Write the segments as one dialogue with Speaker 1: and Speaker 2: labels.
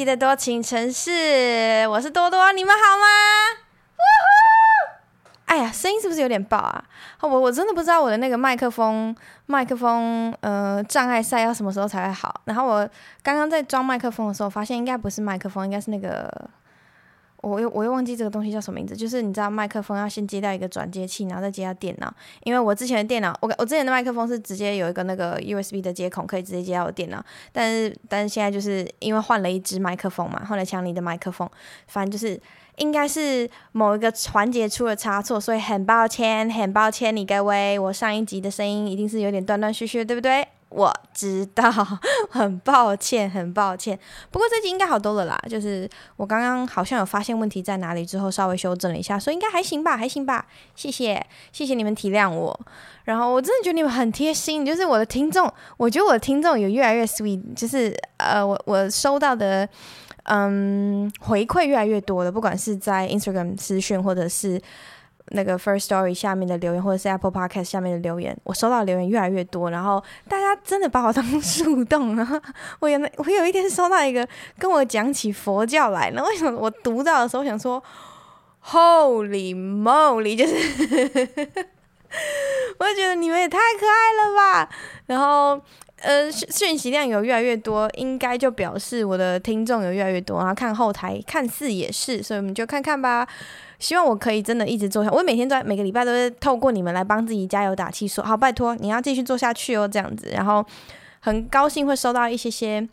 Speaker 1: 集的多情城市，我是多多，你们好吗？呜呼！哎呀，声音是不是有点爆啊？我我真的不知道我的那个麦克风麦克风呃障碍赛要什么时候才会好。然后我刚刚在装麦克风的时候，发现应该不是麦克风，应该是那个。我又我又忘记这个东西叫什么名字，就是你知道麦克风要先接到一个转接器，然后再接到电脑。因为我之前的电脑，我我之前的麦克风是直接有一个那个 USB 的接孔，可以直接接到我电脑。但是但是现在就是因为换了一支麦克风嘛，换了强尼的麦克风，反正就是应该是某一个环节出了差错，所以很抱歉，很抱歉你各位，我上一集的声音一定是有点断断续续，对不对？我知道，很抱歉，很抱歉。不过这集应该好多了啦，就是我刚刚好像有发现问题在哪里之后，稍微修正了一下，所以应该还行吧，还行吧。谢谢，谢谢你们体谅我。然后我真的觉得你们很贴心，就是我的听众，我觉得我的听众有越来越 sweet，就是呃，我我收到的嗯回馈越来越多了，不管是在 Instagram 私讯或者是。那个 First Story 下面的留言，或者是 Apple Podcast 下面的留言，我收到留言越来越多，然后大家真的把我当 树洞啊！我有我有一天收到一个跟我讲起佛教来，那为什么我读到的时候想说 Holy moly，就是 我觉得你们也太可爱了吧！然后呃讯息量有越来越多，应该就表示我的听众有越来越多，然后看后台看似也是，所以我们就看看吧。希望我可以真的一直做下，我每天都在每个礼拜都是透过你们来帮自己加油打气，说好拜托你要继续做下去哦，这样子。然后很高兴会收到一些些，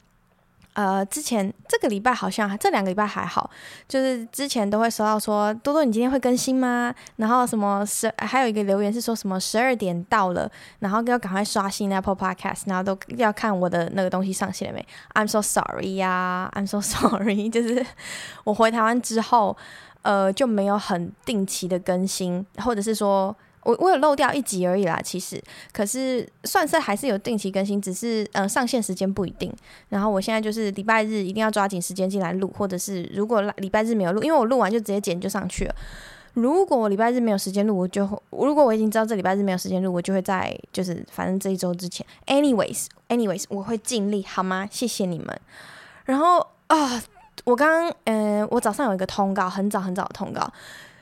Speaker 1: 呃，之前这个礼拜好像这两个礼拜还好，就是之前都会收到说多多你今天会更新吗？然后什么十还有一个留言是说什么十二点到了，然后要赶快刷新 Apple Podcast，然后都要看我的那个东西上线了没？I'm so sorry 呀，I'm so sorry，就是我回台湾之后。呃，就没有很定期的更新，或者是说我我有漏掉一集而已啦。其实，可是算是还是有定期更新，只是呃上线时间不一定。然后我现在就是礼拜日一定要抓紧时间进来录，或者是如果礼拜日没有录，因为我录完就直接剪就上去了。如果我礼拜日没有时间录，我就如果我已经知道这礼拜日没有时间录，我就会在就是反正这一周之前，anyways，anyways，我会尽力好吗？谢谢你们。然后啊。我刚刚，嗯、我早上有一个通告，很早很早的通告，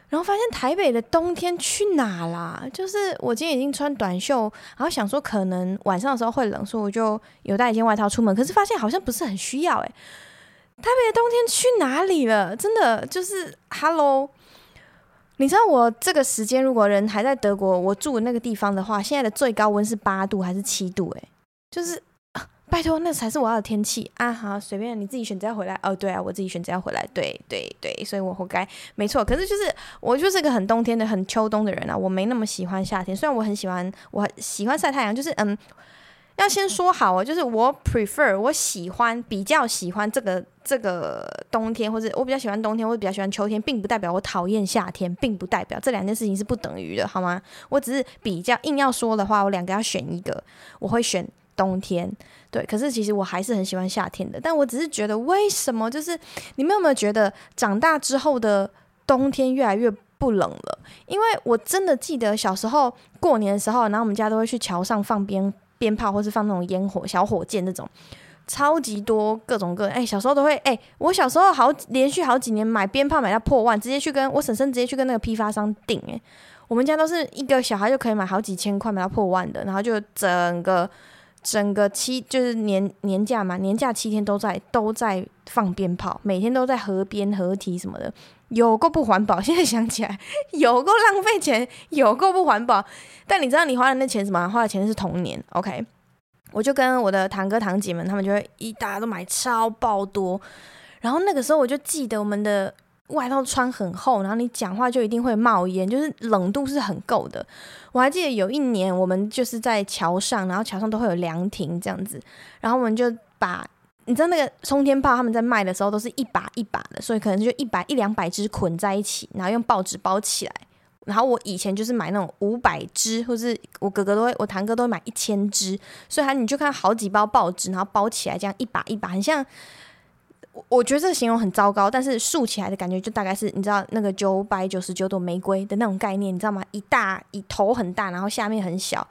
Speaker 1: 然后发现台北的冬天去哪啦？就是我今天已经穿短袖，然后想说可能晚上的时候会冷，所以我就有带一件外套出门，可是发现好像不是很需要，诶，台北的冬天去哪里了？真的就是，Hello，你知道我这个时间如果人还在德国，我住的那个地方的话，现在的最高温是八度还是七度？诶，就是。拜托，那才是我要的天气啊！好，随便你自己选择要回来哦。对啊，我自己选择要回来。对对对，所以我活该，没错。可是就是我就是个很冬天的、很秋冬的人啊，我没那么喜欢夏天。虽然我很喜欢，我喜欢晒太阳，就是嗯，要先说好啊，就是我 prefer，我喜欢比较喜欢这个这个冬天，或者我比较喜欢冬天，或者比较喜欢秋天，并不代表我讨厌夏天，并不代表这两件事情是不等于的，好吗？我只是比较硬要说的话，我两个要选一个，我会选。冬天，对，可是其实我还是很喜欢夏天的，但我只是觉得为什么，就是你们有没有觉得长大之后的冬天越来越不冷了？因为我真的记得小时候过年的时候，然后我们家都会去桥上放鞭鞭炮，或是放那种烟火、小火箭那种，超级多各种各，哎、欸，小时候都会，哎、我小时候好连续好几年买鞭炮买到破万，直接去跟我婶婶直接去跟那个批发商订，哎，我们家都是一个小孩就可以买好几千块买到破万的，然后就整个。整个七就是年年假嘛，年假七天都在都在放鞭炮，每天都在河边河堤什么的，有够不环保。现在想起来，有够浪费钱，有够不环保。但你知道你花的那钱什么？花的钱是童年。OK，我就跟我的堂哥堂姐们，他们就会一大家都买超爆多。然后那个时候我就记得我们的。外套穿很厚，然后你讲话就一定会冒烟，就是冷度是很够的。我还记得有一年，我们就是在桥上，然后桥上都会有凉亭这样子，然后我们就把你知道那个冲天炮他们在卖的时候都是一把一把的，所以可能就一百一两百只捆在一起，然后用报纸包起来。然后我以前就是买那种五百只，或是我哥哥都会，我堂哥都会买一千只，所以他你就看好几包报纸，然后包起来这样一把一把，很像。我我觉得这个形容很糟糕，但是竖起来的感觉就大概是你知道那个九百九十九朵玫瑰的那种概念，你知道吗？一大一头很大，然后下面很小，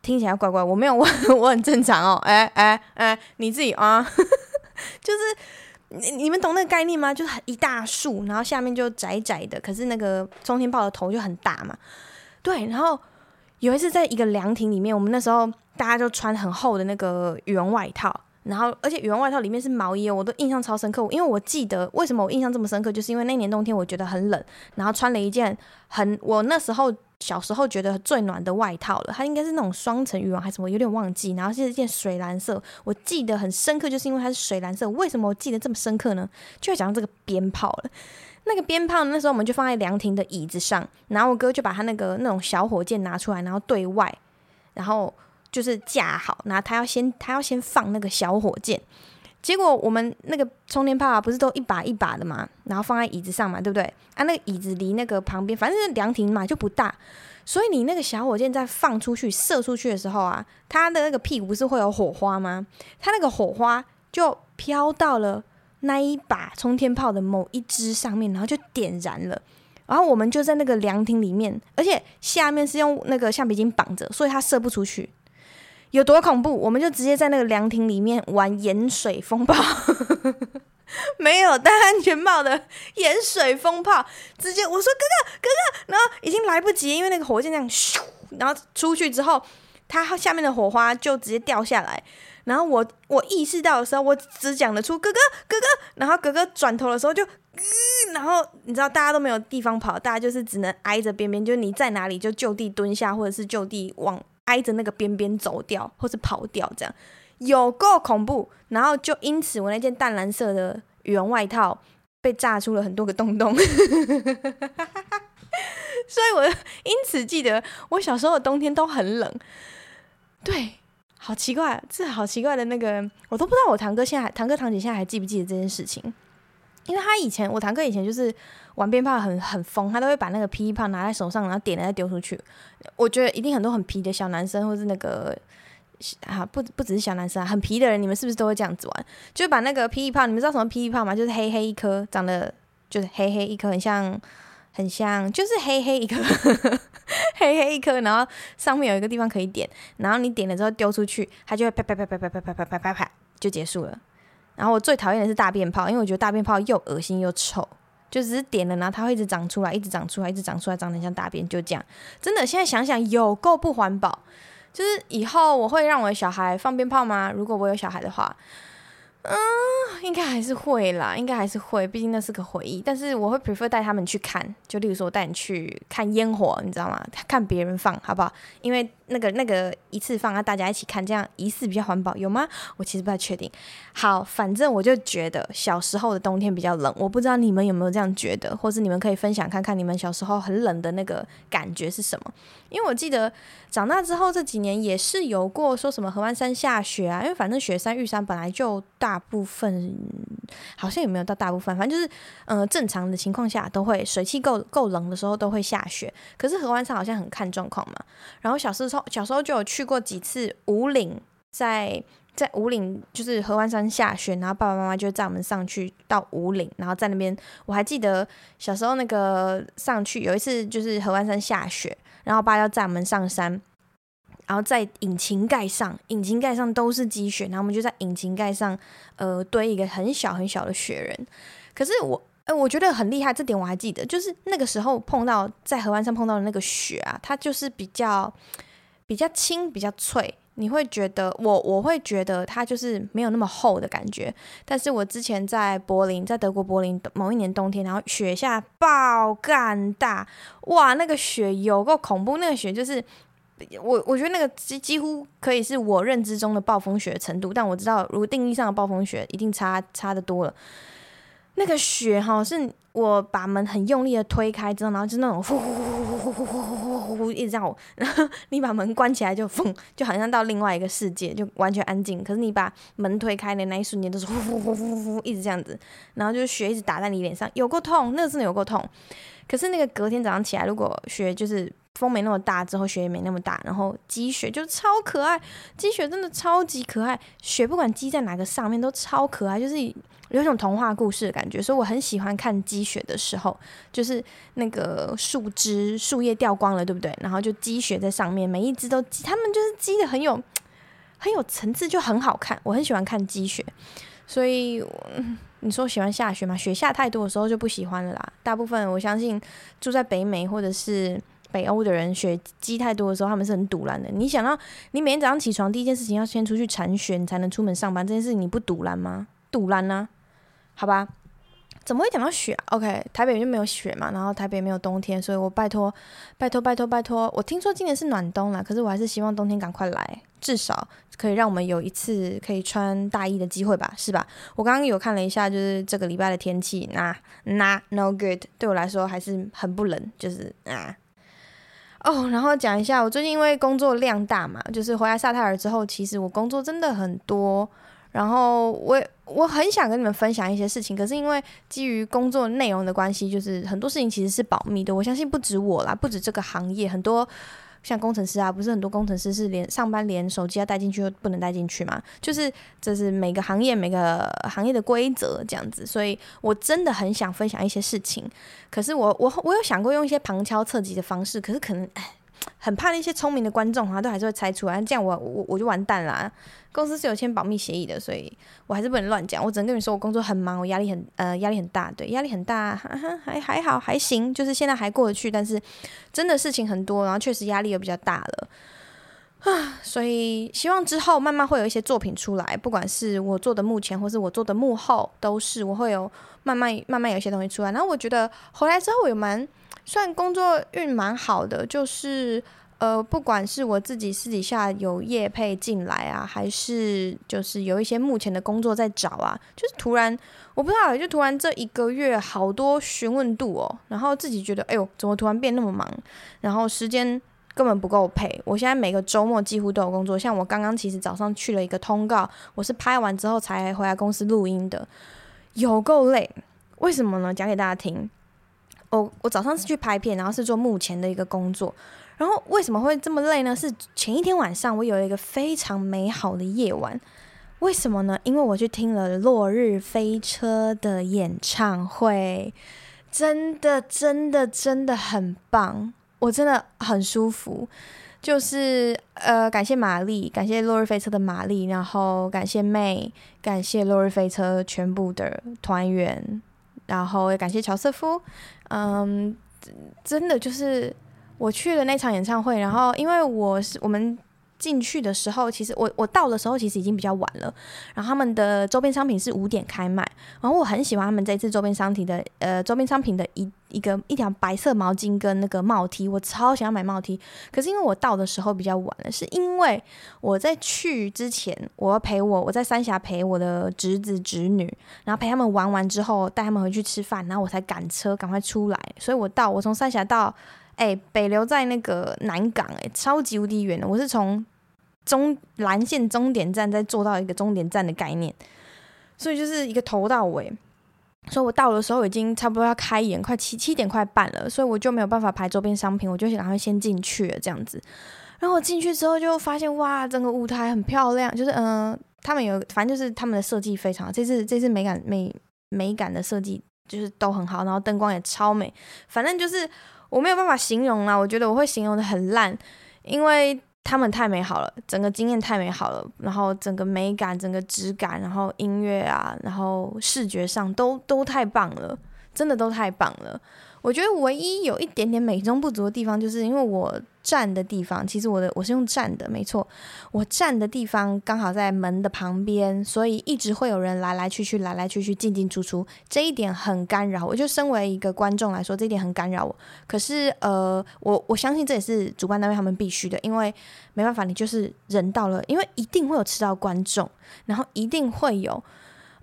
Speaker 1: 听起来怪怪。我没有 问，我很正常哦。哎哎哎，你自己啊，就是你你们懂那个概念吗？就是一大树，然后下面就窄窄的，可是那个冲天炮的头就很大嘛。对，然后有一次在一个凉亭里面，我们那时候大家就穿很厚的那个羽绒外套。然后，而且羽绒外套里面是毛衣，我都印象超深刻。因为我记得为什么我印象这么深刻，就是因为那年冬天我觉得很冷，然后穿了一件很我那时候小时候觉得最暖的外套了。它应该是那种双层羽绒还是什么，有点忘记。然后是一件水蓝色，我记得很深刻，就是因为它是水蓝色。为什么我记得这么深刻呢？就会讲这个鞭炮了。那个鞭炮那时候我们就放在凉亭的椅子上，然后我哥就把他那个那种小火箭拿出来，然后对外，然后。就是架好，然后他要先他要先放那个小火箭，结果我们那个冲天炮啊，不是都一把一把的嘛，然后放在椅子上嘛，对不对？啊，那个椅子离那个旁边，反正凉亭嘛，就不大，所以你那个小火箭在放出去、射出去的时候啊，它的那个屁股不是会有火花吗？它那个火花就飘到了那一把冲天炮的某一支上面，然后就点燃了。然后我们就在那个凉亭里面，而且下面是用那个橡皮筋绑着，所以它射不出去。有多恐怖？我们就直接在那个凉亭里面玩盐水风暴，没有戴安全帽的盐水风炮，直接我说哥哥哥哥，然后已经来不及，因为那个火箭这样咻，然后出去之后，它下面的火花就直接掉下来。然后我我意识到的时候，我只讲得出哥哥哥哥，然后哥哥转头的时候就，然后你知道大家都没有地方跑，大家就是只能挨着边边，就你在哪里就就地蹲下，或者是就地往。挨着那个边边走掉，或是跑掉，这样有够恐怖。然后就因此，我那件淡蓝色的羽绒外套被炸出了很多个洞洞。所以我因此记得，我小时候的冬天都很冷。对，好奇怪，这好奇怪的那个，我都不知道我堂哥现在，堂哥堂姐现在还记不记得这件事情？因为他以前，我堂哥以前就是玩鞭炮很很疯，他都会把那个霹雳炮拿在手上，然后点了再丢出去。我觉得一定很多很皮的小男生，或是那个啊，不不只是小男生啊，很皮的人，你们是不是都会这样子玩？就把那个霹雳炮，你们知道什么霹雳炮吗？就是黑黑一颗，长得就是黑黑一颗，很像很像，就是黑黑一颗，黑黑一颗，然后上面有一个地方可以点，然后你点了之后丢出去，它就会啪啪啪啪啪啪啪啪啪啪啪就结束了。然后我最讨厌的是大便炮，因为我觉得大便炮又恶心又臭，就只是点了，然后它会一直长出来，一直长出来，一直长出来，长得像大便，就这样。真的，现在想想有够不环保。就是以后我会让我的小孩放鞭炮吗？如果我有小孩的话。嗯，应该还是会啦，应该还是会，毕竟那是个回忆。但是我会 prefer 带他们去看，就例如说我带你去看烟火，你知道吗？看别人放，好不好？因为那个那个一次放啊，大家一起看，这样一次比较环保，有吗？我其实不太确定。好，反正我就觉得小时候的冬天比较冷，我不知道你们有没有这样觉得，或是你们可以分享看看你们小时候很冷的那个感觉是什么？因为我记得长大之后这几年也是有过说什么河湾山下雪啊，因为反正雪山玉山本来就大部分好像也没有到大部分，反正就是呃正常的情况下都会水汽够够冷的时候都会下雪，可是河湾山好像很看状况嘛。然后小时候小时候就有去过几次五岭，在在五岭就是合欢山下雪，然后爸爸妈妈就载我们上去到五岭，然后在那边我还记得小时候那个上去有一次就是合欢山下雪。然后爸要载我们上山，然后在引擎盖上，引擎盖上都是积雪，然后我们就在引擎盖上，呃，堆一个很小很小的雪人。可是我，呃，我觉得很厉害，这点我还记得，就是那个时候碰到在合欢山碰到的那个雪啊，它就是比较比较轻，比较脆。你会觉得我我会觉得它就是没有那么厚的感觉，但是我之前在柏林，在德国柏林某一年冬天，然后雪下爆干大，哇，那个雪有够恐怖，那个雪就是我我觉得那个几几乎可以是我认知中的暴风雪程度，但我知道如定义上的暴风雪一定差差的多了。那个雪哈，是我把门很用力的推开之后，然后就那种呼呼呼呼呼呼呼呼呼呼一直这样，然 后你把门关起来就风，就好像到另外一个世界，就完全安静。可是你把门推开的那一瞬间，都是呼呼呼呼呼一直这样子，然后就是血一直打在你脸上，有过痛，那个真的有过痛。可是那个隔天早上起来，如果雪就是风没那么大，之后雪也没那么大，然后积雪就超可爱，积雪真的超级可爱，雪不管积在哪个上面都超可爱，就是。有一种童话故事的感觉，所以我很喜欢看积雪的时候，就是那个树枝、树叶掉光了，对不对？然后就积雪在上面，每一只都积，他们就是积的很有很有层次，就很好看。我很喜欢看积雪，所以你说喜欢下雪吗？雪下太多的时候就不喜欢了啦。大部分我相信住在北美或者是北欧的人，雪积太多的时候，他们是很堵拦的。你想到你每天早上起床第一件事情要先出去铲雪，你才能出门上班，这件事情你不堵拦吗？堵拦呢？好吧。怎么会讲到雪？OK，台北就没有雪嘛，然后台北没有冬天，所以我拜托，拜托，拜托，拜托。我听说今年是暖冬了，可是我还是希望冬天赶快来，至少可以让我们有一次可以穿大衣的机会吧，是吧？我刚刚有看了一下，就是这个礼拜的天气，那那 no good，对我来说还是很不冷，就是啊。哦，然后讲一下，我最近因为工作量大嘛，就是回来萨泰尔之后，其实我工作真的很多。然后我我很想跟你们分享一些事情，可是因为基于工作内容的关系，就是很多事情其实是保密的。我相信不止我啦，不止这个行业，很多像工程师啊，不是很多工程师是连上班连手机要带进去都不能带进去嘛？就是这是每个行业每个行业的规则这样子。所以我真的很想分享一些事情，可是我我我有想过用一些旁敲侧击的方式，可是可能哎。很怕那些聪明的观众啊，都还是会猜出来，这样我我我就完蛋啦。公司是有签保密协议的，所以我还是不能乱讲。我只能跟你说，我工作很忙，我压力很呃压力很大，对，压力很大，还还还好还行，就是现在还过得去。但是真的事情很多，然后确实压力又比较大了啊。所以希望之后慢慢会有一些作品出来，不管是我做的幕前，或是我做的幕后，都是我会有慢慢慢慢有一些东西出来。然后我觉得回来之后我有蛮。算工作运蛮好的，就是呃，不管是我自己私底下有业配进来啊，还是就是有一些目前的工作在找啊，就是突然我不知道，就突然这一个月好多询问度哦，然后自己觉得哎呦，怎么突然变那么忙，然后时间根本不够配。我现在每个周末几乎都有工作，像我刚刚其实早上去了一个通告，我是拍完之后才回来公司录音的，有够累。为什么呢？讲给大家听。我我早上是去拍片，然后是做幕前的一个工作，然后为什么会这么累呢？是前一天晚上我有一个非常美好的夜晚，为什么呢？因为我去听了落日飞车的演唱会，真的真的真的很棒，我真的很舒服，就是呃感谢玛丽，感谢落日飞车的玛丽，然后感谢妹，感谢落日飞车全部的团员。然后也感谢乔瑟夫，嗯，真的就是我去了那场演唱会，然后因为我是我们。进去的时候，其实我我到的时候其实已经比较晚了。然后他们的周边商品是五点开卖，然后我很喜欢他们这次周边商品的呃周边商品的一一个一条白色毛巾跟那个帽 T，我超想要买帽 T。可是因为我到的时候比较晚了，是因为我在去之前我要陪我我在三峡陪我的侄子侄女，然后陪他们玩完之后带他们回去吃饭，然后我才赶车赶快出来。所以我到我从三峡到。哎、北流在那个南港，哎，超级无敌远的。我是从中蓝线终点站再坐到一个终点站的概念，所以就是一个头到尾。所以我到的时候已经差不多要开演，快七七点快半了，所以我就没有办法排周边商品，我就赶快先进去了这样子。然后我进去之后就发现，哇，整个舞台很漂亮，就是嗯、他们有，反正就是他们的设计非常好，这次这次美感美美感的设计就是都很好，然后灯光也超美，反正就是。我没有办法形容啦，我觉得我会形容的很烂，因为他们太美好了，整个经验太美好了，然后整个美感、整个质感，然后音乐啊，然后视觉上都都太棒了，真的都太棒了。我觉得唯一有一点点美中不足的地方，就是因为我站的地方，其实我的我是用站的，没错，我站的地方刚好在门的旁边，所以一直会有人来来去去，来来去去，进进出出，这一点很干扰。我就身为一个观众来说，这一点很干扰我。可是呃，我我相信这也是主办单位他们必须的，因为没办法，你就是人到了，因为一定会有迟到观众，然后一定会有。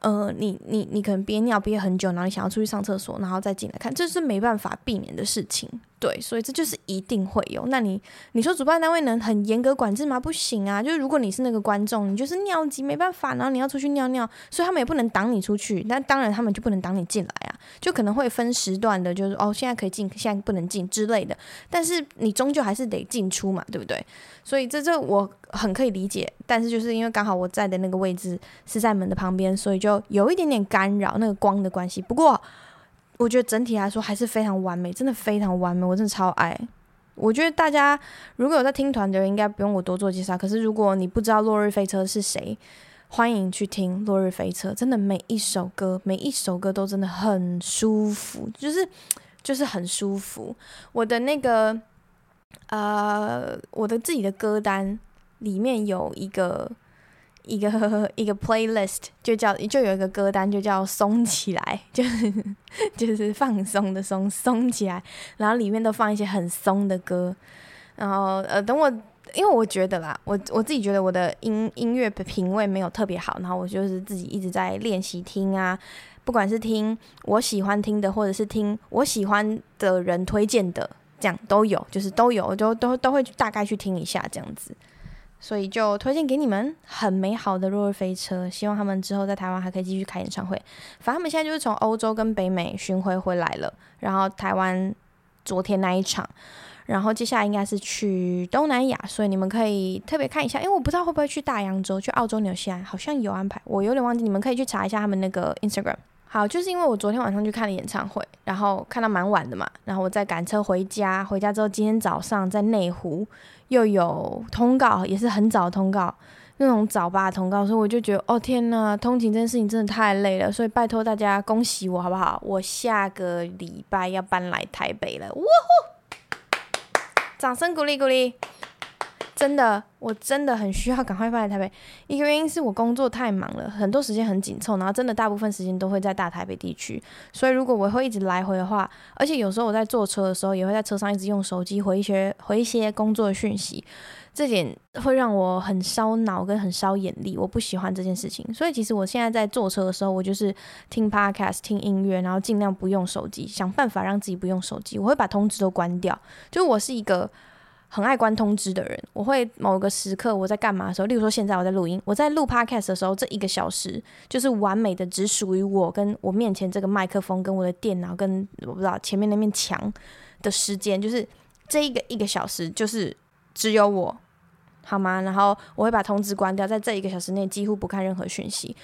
Speaker 1: 呃，你你你可能憋尿憋很久，然后你想要出去上厕所，然后再进来看，这是没办法避免的事情。对，所以这就是一定会有。那你你说主办单位能很严格管制吗？不行啊！就是如果你是那个观众，你就是尿急没办法，然后你要出去尿尿，所以他们也不能挡你出去。那当然他们就不能挡你进来啊，就可能会分时段的，就是哦，现在可以进，现在不能进之类的。但是你终究还是得进出嘛，对不对？所以这这我很可以理解。但是就是因为刚好我在的那个位置是在门的旁边，所以就有一点点干扰那个光的关系。不过。我觉得整体来说还是非常完美，真的非常完美，我真的超爱。我觉得大家如果有在听团的人，应该不用我多做介绍。可是如果你不知道落日飞车是谁，欢迎去听《落日飞车》，真的每一首歌，每一首歌都真的很舒服，就是就是很舒服。我的那个呃，我的自己的歌单里面有一个一个 一个 playlist，就叫就有一个歌单，就叫“松起来”，就是就是放松的松，松起来。然后里面都放一些很松的歌。然后呃，等我。因为我觉得啦，我我自己觉得我的音音乐品味没有特别好，然后我就是自己一直在练习听啊，不管是听我喜欢听的，或者是听我喜欢的人推荐的，这样都有，就是都有，就都都会大概去听一下这样子，所以就推荐给你们很美好的落日飞车，希望他们之后在台湾还可以继续开演唱会。反正他们现在就是从欧洲跟北美巡回回来了，然后台湾昨天那一场。然后接下来应该是去东南亚，所以你们可以特别看一下，因为我不知道会不会去大洋洲，去澳洲、纽西兰，好像有安排，我有点忘记，你们可以去查一下他们那个 Instagram。好，就是因为我昨天晚上去看了演唱会，然后看到蛮晚的嘛，然后我再赶车回家，回家之后今天早上在内湖又有通告，也是很早通告，那种早八通告，所以我就觉得，哦天呐，通勤这件事情真的太累了，所以拜托大家恭喜我好不好？我下个礼拜要搬来台北了，呜呼！掌声鼓励鼓励！真的，我真的很需要赶快搬来台北。一个原因是我工作太忙了，很多时间很紧凑，然后真的大部分时间都会在大台北地区。所以如果我会一直来回的话，而且有时候我在坐车的时候，也会在车上一直用手机回一些回一些工作讯息。这点会让我很烧脑跟很烧眼力，我不喜欢这件事情。所以其实我现在在坐车的时候，我就是听 podcast、听音乐，然后尽量不用手机，想办法让自己不用手机。我会把通知都关掉，就我是一个很爱关通知的人。我会某个时刻我在干嘛的时候，例如说现在我在录音，我在录 podcast 的时候，这一个小时就是完美的，只属于我跟我面前这个麦克风、跟我的电脑、跟我不知道前面那面墙的时间，就是这一个一个小时，就是只有我。好吗？然后我会把通知关掉，在这一个小时内几乎不看任何讯息。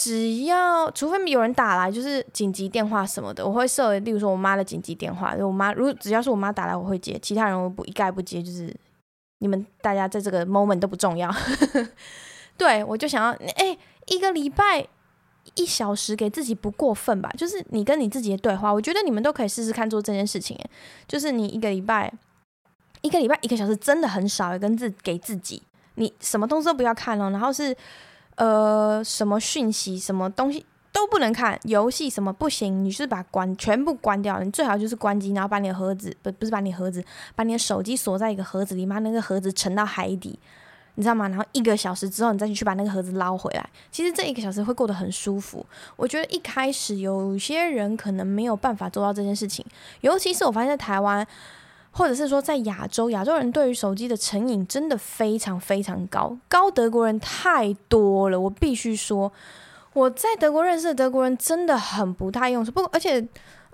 Speaker 1: 只要除非有人打来，就是紧急电话什么的，我会设。例如说我妈的紧急电话，我妈如果只要是我妈打来，我会接。其他人我不一概不接，就是你们大家在这个 moment 都不重要。对，我就想要，哎，一个礼拜一小时给自己不过分吧？就是你跟你自己的对话，我觉得你们都可以试试看做这件事情。就是你一个礼拜。一个礼拜一个小时真的很少，跟自给自己，你什么东西都不要看哦。然后是呃什么讯息，什么东西都不能看，游戏什么不行，你就是把关全部关掉。你最好就是关机，然后把你的盒子不不是把你的盒子，把你的手机锁在一个盒子里，把那个盒子沉到海底，你知道吗？然后一个小时之后，你再去把那个盒子捞回来。其实这一个小时会过得很舒服。我觉得一开始有些人可能没有办法做到这件事情，尤其是我发现在台湾。或者是说，在亚洲，亚洲人对于手机的成瘾真的非常非常高，高德国人太多了。我必须说，我在德国认识的德国人真的很不太用手。不过，而且，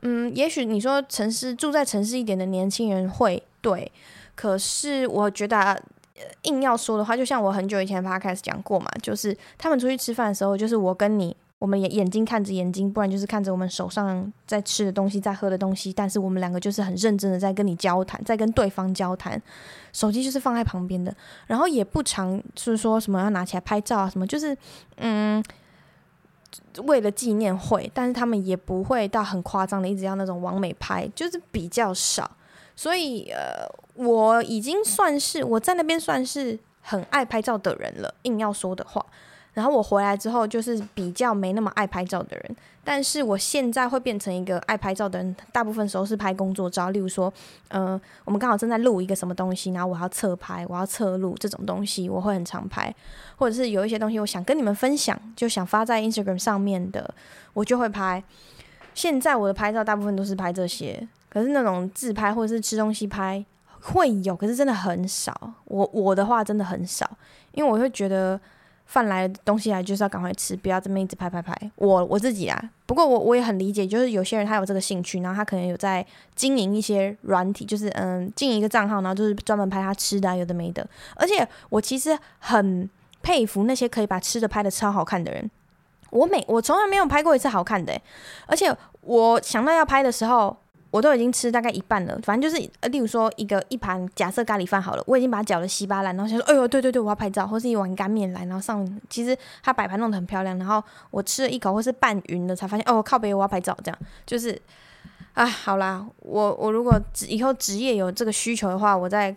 Speaker 1: 嗯，也许你说城市住在城市一点的年轻人会对，可是我觉得硬要说的话，就像我很久以前 podcast 讲过嘛，就是他们出去吃饭的时候，就是我跟你。我们眼眼睛看着眼睛，不然就是看着我们手上在吃的东西，在喝的东西。但是我们两个就是很认真的在跟你交谈，在跟对方交谈。手机就是放在旁边的，然后也不常是说什么要拿起来拍照啊什么，就是嗯，为了纪念会。但是他们也不会到很夸张的，一直要那种完美拍，就是比较少。所以呃，我已经算是我在那边算是很爱拍照的人了。硬要说的话。然后我回来之后，就是比较没那么爱拍照的人，但是我现在会变成一个爱拍照的人。大部分时候是拍工作照，例如说，呃，我们刚好正在录一个什么东西，然后我要侧拍，我要侧录这种东西，我会很常拍。或者是有一些东西我想跟你们分享，就想发在 Instagram 上面的，我就会拍。现在我的拍照大部分都是拍这些，可是那种自拍或者是吃东西拍会有，可是真的很少。我我的话真的很少，因为我会觉得。饭来东西来就是要赶快吃，不要这么一直拍拍拍。我我自己啊，不过我我也很理解，就是有些人他有这个兴趣，然后他可能有在经营一些软体，就是嗯，经营一个账号，然后就是专门拍他吃的啊，有的没的。而且我其实很佩服那些可以把吃的拍的超好看的人。我每我从来没有拍过一次好看的，而且我想到要拍的时候。我都已经吃大概一半了，反正就是，例如说一个一盘假设咖喱饭好了，我已经把它搅得稀巴烂，然后想说，哎呦，对对对，我要拍照，或是一碗干面来，然后上，其实它摆盘弄得很漂亮，然后我吃了一口或是拌匀了，才发现，哦，靠北，我要拍照，这样就是，啊，好啦，我我如果以后职业有这个需求的话，我再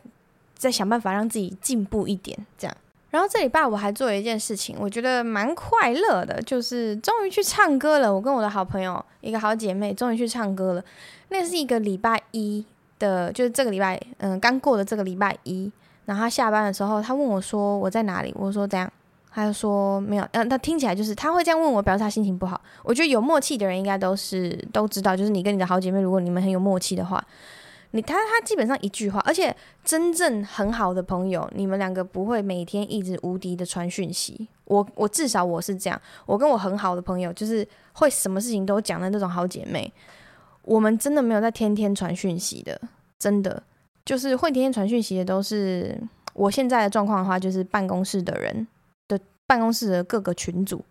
Speaker 1: 再想办法让自己进步一点，这样。然后这礼拜我还做了一件事情，我觉得蛮快乐的，就是终于去唱歌了。我跟我的好朋友，一个好姐妹，终于去唱歌了。那是一个礼拜一的，就是这个礼拜，嗯，刚过的这个礼拜一。然后他下班的时候，他问我说我在哪里，我说这样，他就说没有。嗯，他听起来就是他会这样问我，表示他心情不好。我觉得有默契的人应该都是都知道，就是你跟你的好姐妹，如果你们很有默契的话。你他他基本上一句话，而且真正很好的朋友，你们两个不会每天一直无敌的传讯息。我我至少我是这样，我跟我很好的朋友，就是会什么事情都讲的那种好姐妹。我们真的没有在天天传讯息的，真的就是会天天传讯息的都是我现在的状况的话，就是办公室的人的办公室的各个群组，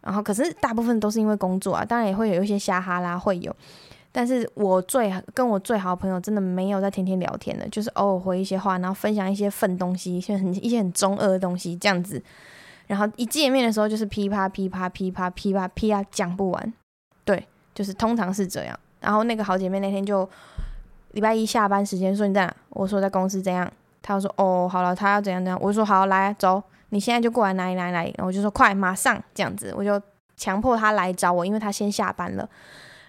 Speaker 1: 然后可是大部分都是因为工作啊，当然也会有一些瞎哈拉会有。但是我最跟我最好朋友真的没有在天天聊天的，就是偶尔回一些话，然后分享一些粪东西，一些很一些很中二的东西这样子。然后一见面的时候就是噼啪噼啪噼啪噼啪噼啪讲不完，对，就是通常是这样。然后那个好姐妹那天就礼拜一下班时间说你在哪？我说在公司怎样？她说哦好了，她要怎样怎样？我说好来走，你现在就过来哪里哪里哪里？然后我就说快马上这样子，我就强迫她来找我，因为她先下班了。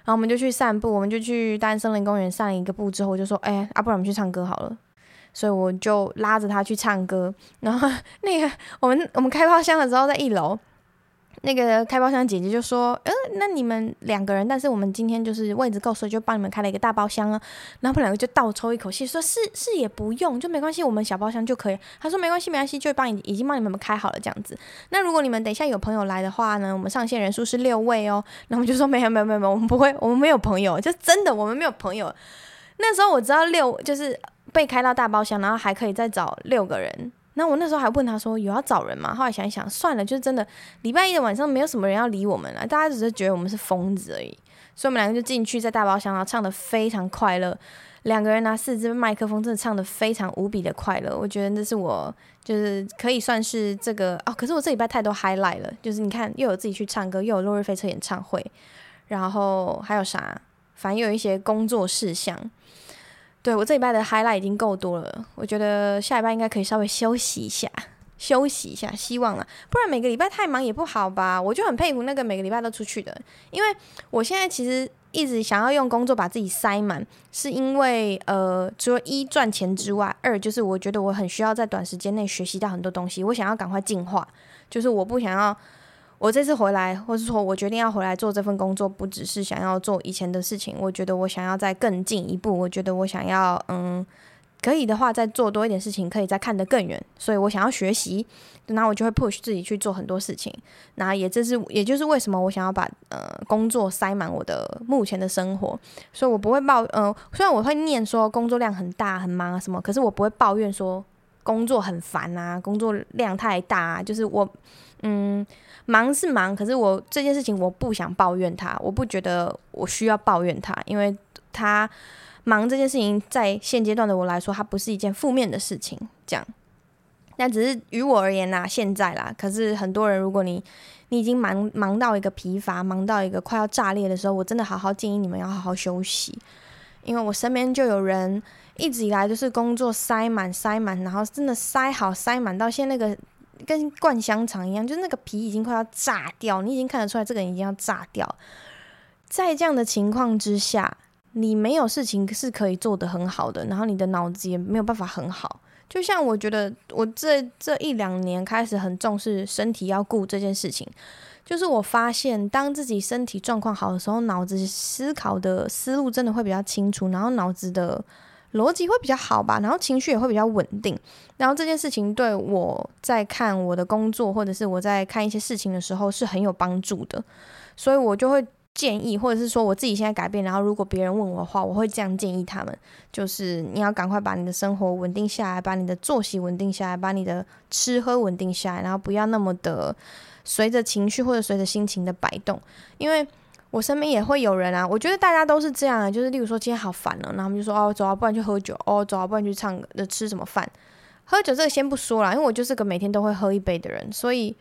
Speaker 1: 然后我们就去散步，我们就去大安森林公园散了一个步之后，我就说：“哎、欸，啊，不然我们去唱歌好了。”所以我就拉着他去唱歌。然后 那个我们我们开包厢的时候在一楼。那个开包厢姐姐就说：“呃，那你们两个人，但是我们今天就是位置够，所以就帮你们开了一个大包厢啊。”然后他们两个就倒抽一口气，说是是也不用，就没关系，我们小包厢就可以。他说没关系没关系，就帮你已经帮你们开好了这样子。那如果你们等一下有朋友来的话呢，我们上线人数是六位哦。然后我们就说没有没有没有没有，我们不会，我们没有朋友，就真的我们没有朋友。那时候我知道六就是被开到大包厢，然后还可以再找六个人。那我那时候还问他说有要找人吗？后来想一想，算了，就是真的礼拜一的晚上没有什么人要理我们了，大家只是觉得我们是疯子而已。所以我们两个就进去在大包厢，然后唱得非常快乐。两个人拿四支麦克风，真的唱得非常无比的快乐。我觉得这是我就是可以算是这个哦。可是我这礼拜太多 highlight 了，就是你看又有自己去唱歌，又有落日飞车演唱会，然后还有啥？反正有一些工作事项。对，我这礼拜的 highlight 已经够多了，我觉得下礼拜应该可以稍微休息一下，休息一下，希望啊，不然每个礼拜太忙也不好吧。我就很佩服那个每个礼拜都出去的，因为我现在其实一直想要用工作把自己塞满，是因为呃，除了一赚钱之外，二就是我觉得我很需要在短时间内学习到很多东西，我想要赶快进化，就是我不想要。我这次回来，或是说我决定要回来做这份工作，不只是想要做以前的事情。我觉得我想要再更进一步。我觉得我想要，嗯，可以的话再做多一点事情，可以再看得更远。所以我想要学习，那我就会 push 自己去做很多事情。那也这是，也就是为什么我想要把呃工作塞满我的目前的生活。所以我不会抱，呃，虽然我会念说工作量很大很忙啊什么，可是我不会抱怨说工作很烦啊，工作量太大啊。就是我，嗯。忙是忙，可是我这件事情我不想抱怨他，我不觉得我需要抱怨他，因为他忙这件事情在现阶段的我来说，它不是一件负面的事情。这样，但只是于我而言啦，现在啦。可是很多人，如果你你已经忙忙到一个疲乏，忙到一个快要炸裂的时候，我真的好好建议你们要好好休息，因为我身边就有人一直以来就是工作塞满塞满，然后真的塞好塞满到现在那个。跟灌香肠一样，就是那个皮已经快要炸掉，你已经看得出来这个人已经要炸掉。在这样的情况之下，你没有事情是可以做得很好的，然后你的脑子也没有办法很好。就像我觉得，我这这一两年开始很重视身体要顾这件事情，就是我发现当自己身体状况好的时候，脑子思考的思路真的会比较清楚，然后脑子的。逻辑会比较好吧，然后情绪也会比较稳定，然后这件事情对我在看我的工作或者是我在看一些事情的时候是很有帮助的，所以我就会建议，或者是说我自己现在改变，然后如果别人问我的话，我会这样建议他们，就是你要赶快把你的生活稳定下来，把你的作息稳定下来，把你的吃喝稳定下来，然后不要那么的随着情绪或者随着心情的摆动，因为。我身边也会有人啊，我觉得大家都是这样啊，就是例如说今天好烦了，然后他们就说哦，走啊，不然去喝酒，哦，走啊，不然去唱歌，吃什么饭？喝酒这个先不说了，因为我就是个每天都会喝一杯的人，所以，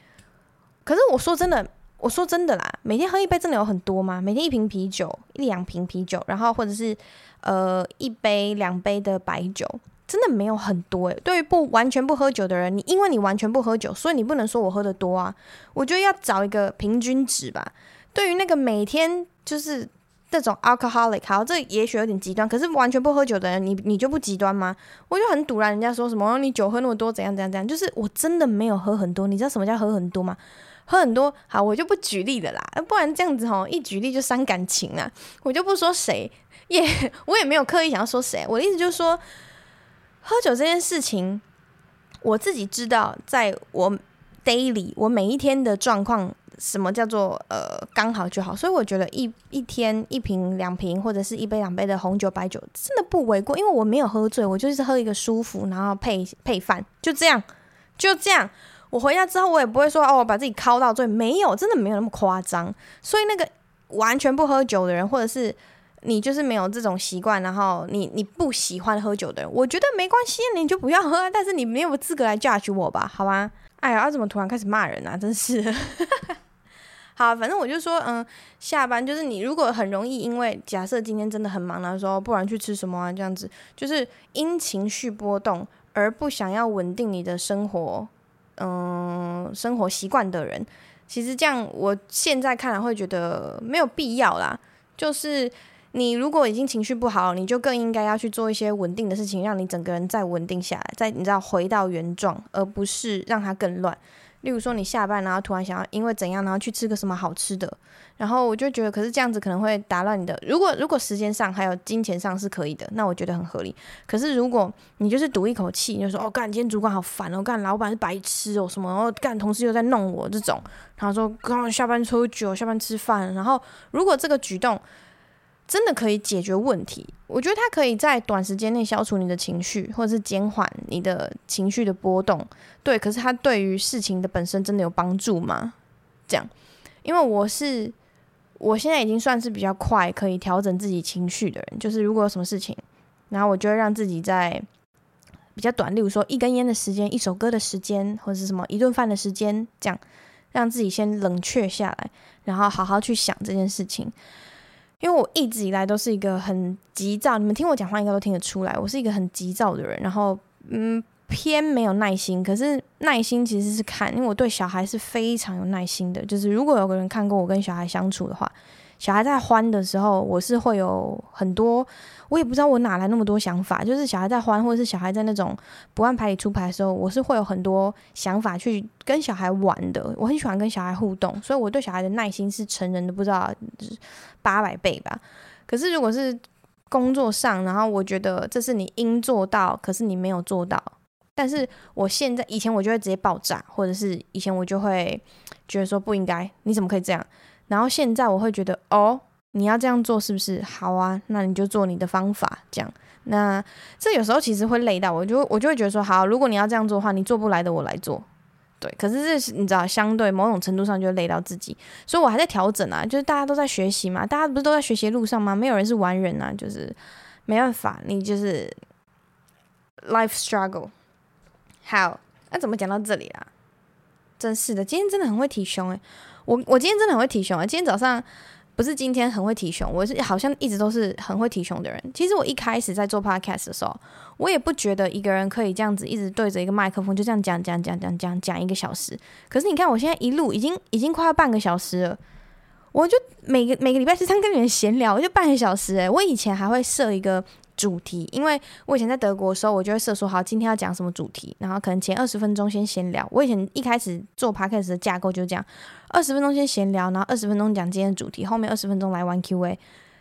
Speaker 1: 可是我说真的，我说真的啦，每天喝一杯真的有很多吗？每天一瓶啤酒，一两瓶啤酒，然后或者是呃一杯两杯的白酒，真的没有很多诶。对于不完全不喝酒的人，你因为你完全不喝酒，所以你不能说我喝的多啊。我觉得要找一个平均值吧。对于那个每天就是这种 alcoholic，好，这也许有点极端，可是完全不喝酒的人，你你就不极端吗？我就很堵然，人家说什么你酒喝那么多，怎样怎样怎样，就是我真的没有喝很多。你知道什么叫喝很多吗？喝很多，好，我就不举例了啦，不然这样子吼，一举例就伤感情啊。我就不说谁，也我也没有刻意想要说谁。我的意思就是说，喝酒这件事情，我自己知道，在我 daily 我每一天的状况。什么叫做呃刚好就好？所以我觉得一一天一瓶两瓶或者是一杯两杯的红酒白酒真的不为过，因为我没有喝醉，我就是喝一个舒服，然后配配饭，就这样 就这样。我回家之后我也不会说哦，我把自己敲到醉，没有，真的没有那么夸张。所以那个完全不喝酒的人，或者是你就是没有这种习惯，然后你你不喜欢喝酒的人，我觉得没关系，你就不要喝，但是你没有资格来 judge 我吧，好吧？哎呀，怎么突然开始骂人啊？真是。好，反正我就说，嗯，下班就是你如果很容易，因为假设今天真的很忙的时候，不然去吃什么啊？这样子，就是因情绪波动而不想要稳定你的生活，嗯，生活习惯的人，其实这样，我现在看来会觉得没有必要啦。就是你如果已经情绪不好，你就更应该要去做一些稳定的事情，让你整个人再稳定下来，再你知道回到原状，而不是让它更乱。例如说，你下班然后突然想要因为怎样，然后去吃个什么好吃的，然后我就觉得，可是这样子可能会打乱你的。如果如果时间上还有金钱上是可以的，那我觉得很合理。可是如果你就是赌一口气，你就说哦干，今天主管好烦哦，干老板是白痴哦什么，然后干同事又在弄我这种，然后说刚刚下班喝酒，下班吃饭，然后如果这个举动。真的可以解决问题，我觉得它可以在短时间内消除你的情绪，或者是减缓你的情绪的波动。对，可是它对于事情的本身真的有帮助吗？这样，因为我是我现在已经算是比较快可以调整自己情绪的人，就是如果有什么事情，然后我就会让自己在比较短，例如说一根烟的时间、一首歌的时间，或者是什么一顿饭的时间，这样让自己先冷却下来，然后好好去想这件事情。因为我一直以来都是一个很急躁，你们听我讲话应该都听得出来，我是一个很急躁的人，然后嗯，偏没有耐心。可是耐心其实是看，因为我对小孩是非常有耐心的。就是如果有个人看过我跟小孩相处的话，小孩在欢的时候，我是会有很多，我也不知道我哪来那么多想法。就是小孩在欢，或者是小孩在那种不按牌理出牌的时候，我是会有很多想法去跟小孩玩的。我很喜欢跟小孩互动，所以我对小孩的耐心是成人的不知道八百倍吧。可是如果是工作上，然后我觉得这是你应做到，可是你没有做到。但是我现在以前我就会直接爆炸，或者是以前我就会觉得说不应该，你怎么可以这样？然后现在我会觉得，哦，你要这样做是不是？好啊，那你就做你的方法，这样。那这有时候其实会累到我，就我就会觉得说，好，如果你要这样做的话，你做不来的我来做，对。可是这是你知道，相对某种程度上就累到自己，所以我还在调整啊。就是大家都在学习嘛，大家不是都在学习路上吗？没有人是完人啊，就是没办法，你就是 life struggle。好，那怎么讲到这里啦？真是的，今天真的很会提胸诶、我我今天真的很会提胸啊！今天早上不是今天很会提胸，我是好像一直都是很会提胸的人。其实我一开始在做 podcast 的时候，我也不觉得一个人可以这样子一直对着一个麦克风就这样讲讲讲讲讲讲一个小时。可是你看我现在一录已经已经快要半个小时了，我就每个每个礼拜是这样跟你们闲聊，我就半个小时诶、我以前还会设一个。主题，因为我以前在德国的时候，我就会设说好，今天要讲什么主题，然后可能前二十分钟先闲聊。我以前一开始做 podcast 的架构就这样，二十分钟先闲聊，然后二十分钟讲今天的主题，后面二十分钟来玩 Q&A。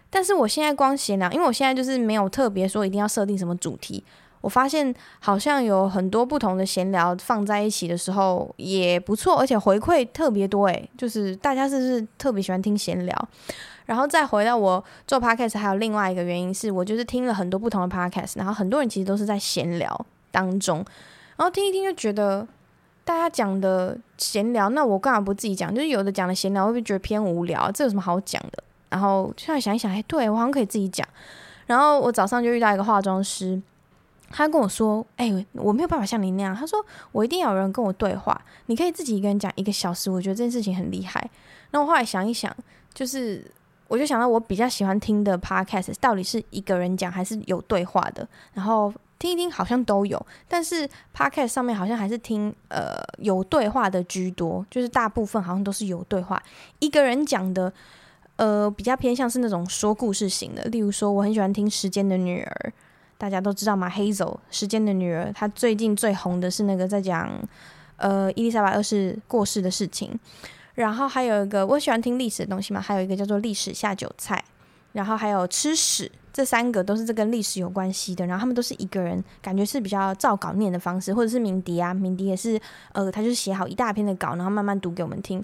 Speaker 1: 但是我现在光闲聊，因为我现在就是没有特别说一定要设定什么主题。我发现好像有很多不同的闲聊放在一起的时候也不错，而且回馈特别多诶，就是大家是不是特别喜欢听闲聊？然后再回到我做 podcast，还有另外一个原因是我就是听了很多不同的 podcast，然后很多人其实都是在闲聊当中，然后听一听就觉得大家讲的闲聊，那我干嘛不自己讲？就是有的讲的闲聊会不会觉得偏无聊？这有什么好讲的？然后就想一想，哎，对我好像可以自己讲。然后我早上就遇到一个化妆师，他跟我说，哎，我没有办法像你那样，他说我一定要有人跟我对话，你可以自己一个人讲一个小时，我觉得这件事情很厉害。那我后来想一想，就是我就想到我比较喜欢听的 podcast 到底是一个人讲还是有对话的，然后。听一听好像都有，但是 Podcast 上面好像还是听呃有对话的居多，就是大部分好像都是有对话。一个人讲的呃比较偏向是那种说故事型的，例如说我很喜欢听《时间的女儿》，大家都知道吗？Hazel《时间的女儿》，她最近最红的是那个在讲呃伊丽莎白二世过世的事情，然后还有一个我喜欢听历史的东西嘛，还有一个叫做历史下酒菜，然后还有吃屎。这三个都是这跟历史有关系的，然后他们都是一个人，感觉是比较照稿念的方式，或者是敏迪啊，敏迪也是，呃，他就是写好一大篇的稿，然后慢慢读给我们听。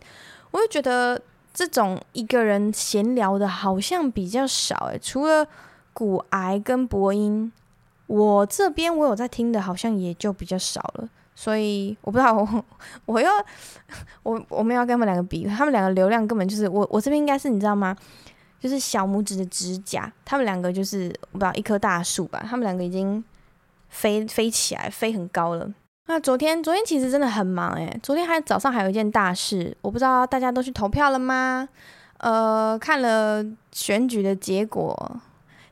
Speaker 1: 我就觉得这种一个人闲聊的好像比较少，诶，除了股癌跟博音，我这边我有在听的，好像也就比较少了。所以我不知道我 我又我我们要跟他们两个比，他们两个流量根本就是我我这边应该是你知道吗？就是小拇指的指甲，他们两个就是我不知道一棵大树吧，他们两个已经飞飞起来，飞很高了。那昨天昨天其实真的很忙诶，昨天还早上还有一件大事，我不知道大家都去投票了吗？呃，看了选举的结果，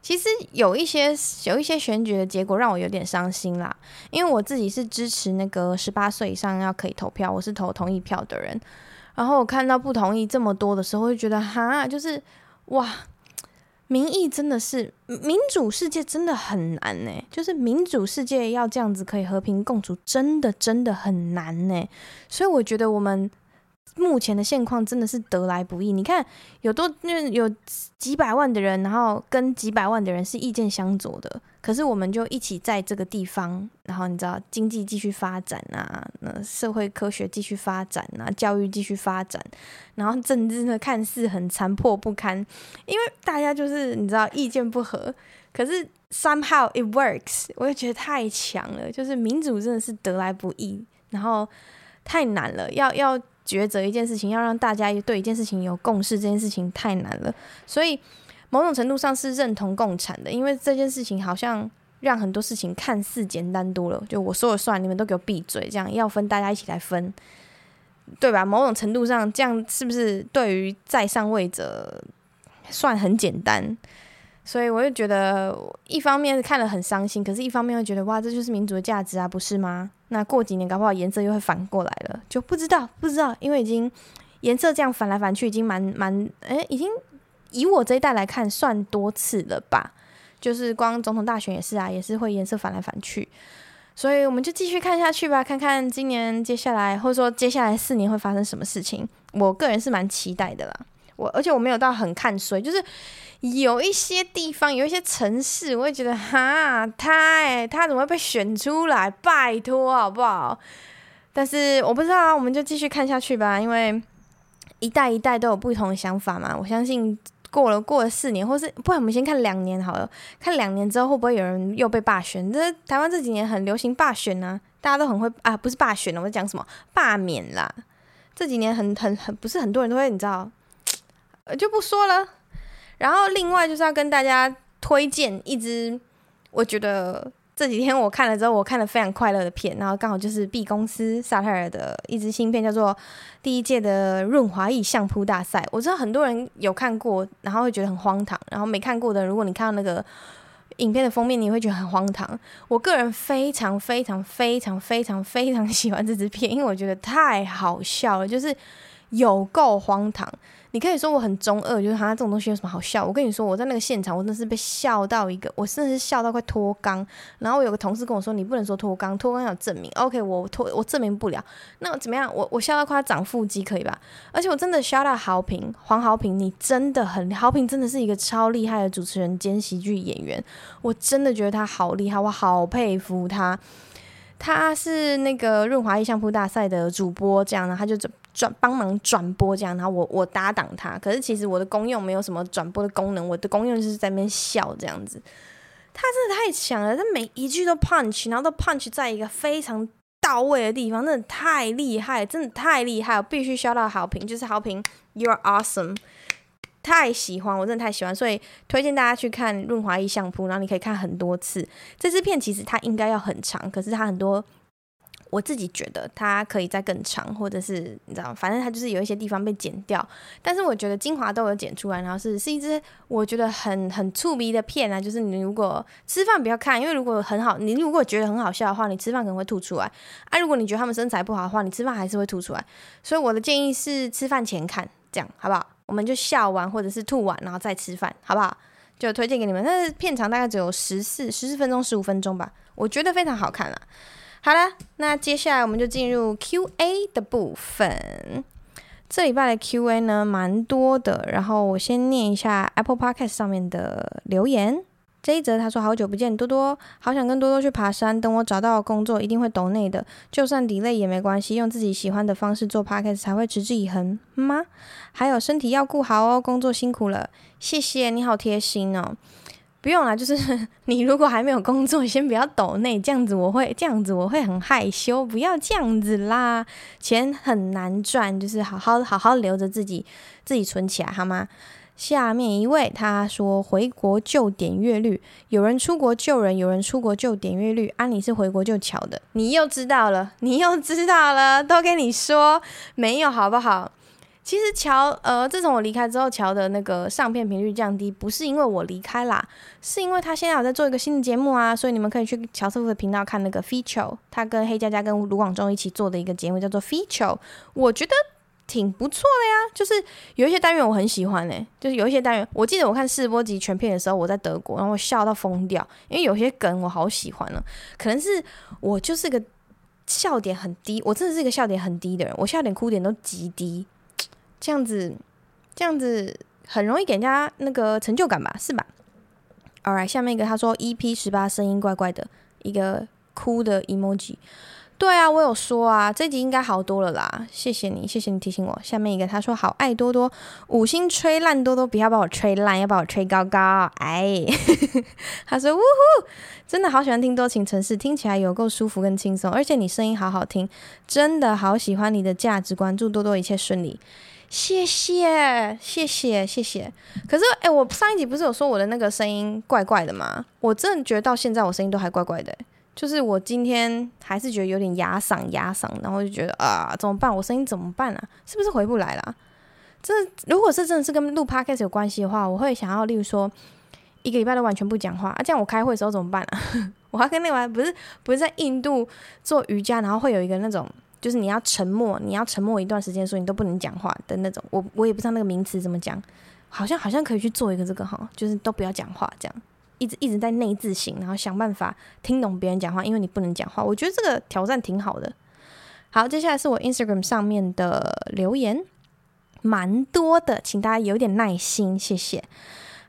Speaker 1: 其实有一些有一些选举的结果让我有点伤心啦，因为我自己是支持那个十八岁以上要可以投票，我是投同意票的人，然后我看到不同意这么多的时候，会觉得哈，就是。哇，民意真的是民主世界真的很难呢，就是民主世界要这样子可以和平共处，真的真的很难呢。所以我觉得我们。目前的现况真的是得来不易。你看，有多那有几百万的人，然后跟几百万的人是意见相左的，可是我们就一起在这个地方，然后你知道，经济继续发展啊，那社会科学继续发展啊，教育继续发展，然后政治呢看似很残破不堪，因为大家就是你知道意见不合，可是 somehow it works，我就觉得太强了，就是民主真的是得来不易，然后太难了，要要。抉择一件事情，要让大家对一件事情有共识，这件事情太难了。所以某种程度上是认同共产的，因为这件事情好像让很多事情看似简单多了。就我说了算，你们都给我闭嘴，这样要分大家一起来分，对吧？某种程度上，这样是不是对于在上位者算很简单？所以我就觉得，一方面看了很伤心，可是一方面又觉得，哇，这就是民主的价值啊，不是吗？那过几年搞不好颜色又会反过来了，就不知道，不知道，因为已经颜色这样反来反去，已经蛮蛮，诶，已经以我这一代来看，算多次了吧？就是光总统大选也是啊，也是会颜色反来反去，所以我们就继续看下去吧，看看今年接下来，或者说接下来四年会发生什么事情。我个人是蛮期待的啦，我而且我没有到很看衰，就是。有一些地方，有一些城市，我会觉得哈，他哎，他怎么会被选出来？拜托，好不好？但是我不知道啊，我们就继续看下去吧。因为一代一代都有不同的想法嘛。我相信过了过了四年，或是不然，我们先看两年好了。看两年之后会不会有人又被罢选？这台湾这几年很流行罢选呢、啊，大家都很会啊，不是罢选了，我在讲什么？罢免啦。这几年很很很不是很多人都会，你知道，呃，就不说了。然后另外就是要跟大家推荐一支，我觉得这几天我看了之后，我看了非常快乐的片，然后刚好就是 B 公司萨泰尔的一支新片，叫做第一届的润滑液相扑大赛。我知道很多人有看过，然后会觉得很荒唐；然后没看过的，如果你看到那个影片的封面，你会觉得很荒唐。我个人非常非常非常非常非常喜欢这支片，因为我觉得太好笑了，就是有够荒唐。你可以说我很中二，就是他这种东西有什么好笑？我跟你说，我在那个现场，我真的是被笑到一个，我真的是笑到快脱肛。然后我有个同事跟我说：“你不能说脱肛，脱肛要证明。”OK，我脱我证明不了。那怎么样？我我笑到快要长腹肌，可以吧？而且我真的笑到豪平黄豪平，你真的很豪平，真的是一个超厉害的主持人兼喜剧演员。我真的觉得他好厉害，我好佩服他。他是那个润滑液相扑大赛的主播，这样呢，他就转帮忙转播这样，然后我我搭档他。可是其实我的功用没有什么转播的功能，我的功用就是在那边笑这样子。他真的太强了，他每一句都 punch，然后都 punch 在一个非常到位的地方，真的太厉害，真的太厉害，我必须收到好评，就是好评，You are awesome。太喜欢，我真的太喜欢，所以推荐大家去看润滑一相扑，然后你可以看很多次。这支片其实它应该要很长，可是它很多。我自己觉得它可以再更长，或者是你知道，反正它就是有一些地方被剪掉，但是我觉得精华都有剪出来，然后是是一支我觉得很很触鼻的片啊，就是你如果吃饭不要看，因为如果很好，你如果觉得很好笑的话，你吃饭可能会吐出来啊。如果你觉得他们身材不好的话，你吃饭还是会吐出来。所以我的建议是吃饭前看，这样好不好？我们就笑完或者是吐完，然后再吃饭，好不好？就推荐给你们。但是片长大概只有十四十四分钟、十五分钟吧，我觉得非常好看了。好了，那接下来我们就进入 Q&A 的部分。这礼拜的 Q&A 呢，蛮多的。然后我先念一下 Apple Podcast 上面的留言。这一则他说：“好久不见，多多，好想跟多多去爬山。等我找到工作，一定会抖内的，就算 delay 也没关系。用自己喜欢的方式做 Podcast 才会持之以恒吗？还有身体要顾好哦，工作辛苦了，谢谢你好贴心哦。”不用啦，就是 你如果还没有工作，先不要抖内，这样子我会这样子我会很害羞，不要这样子啦，钱很难赚，就是好好好好留着自己自己存起来好吗？下面一位他说回国救点阅率，有人出国救人，有人出国救点阅率，啊你是回国救桥的，你又知道了，你又知道了，都跟你说没有好不好？其实乔呃，自从我离开之后，乔的那个上片频率降低，不是因为我离开啦，是因为他现在有在做一个新的节目啊，所以你们可以去乔师傅的频道看那个 feature，他跟黑佳佳跟卢广仲一起做的一个节目叫做 feature，我觉得挺不错的呀，就是有一些单元我很喜欢诶、就是有一些单元，我记得我看试播集全片的时候，我在德国，然后我笑到疯掉，因为有些梗我好喜欢了，可能是我就是个笑点很低，我真的是一个笑点很低的人，我笑点哭点都极低。这样子，这样子很容易给人家那个成就感吧，是吧？Alright，下面一个他说 EP 十八声音怪怪的，一个哭的 emoji。对啊，我有说啊，这集应该好多了啦。谢谢你，谢谢你提醒我。下面一个他说好爱多多，五星吹烂多多，不要把我吹烂，要把我吹高高。哎，他说呜呼，真的好喜欢听多情城市，听起来有够舒服跟轻松，而且你声音好好听，真的好喜欢你的价值观，祝多多一切顺利。谢谢谢谢谢谢，可是哎、我上一集不是有说我的那个声音怪怪的吗？我真的觉得到现在我声音都还怪怪的，就是我今天还是觉得有点哑嗓哑嗓，然后就觉得啊，怎么办？我声音怎么办啊？是不是回不来了？这如果是真的是跟录 podcast 有关系的话，我会想要，例如说一个礼拜都完全不讲话啊，这样我开会的时候怎么办啊？我还跟那个不是不是在印度做瑜伽，然后会有一个那种。就是你要沉默，你要沉默一段时间，所以你都不能讲话的那种。我我也不知道那个名词怎么讲，好像好像可以去做一个这个哈，就是都不要讲话，这样一直一直在内自省，然后想办法听懂别人讲话，因为你不能讲话。我觉得这个挑战挺好的。好，接下来是我 Instagram 上面的留言，蛮多的，请大家有点耐心，谢谢。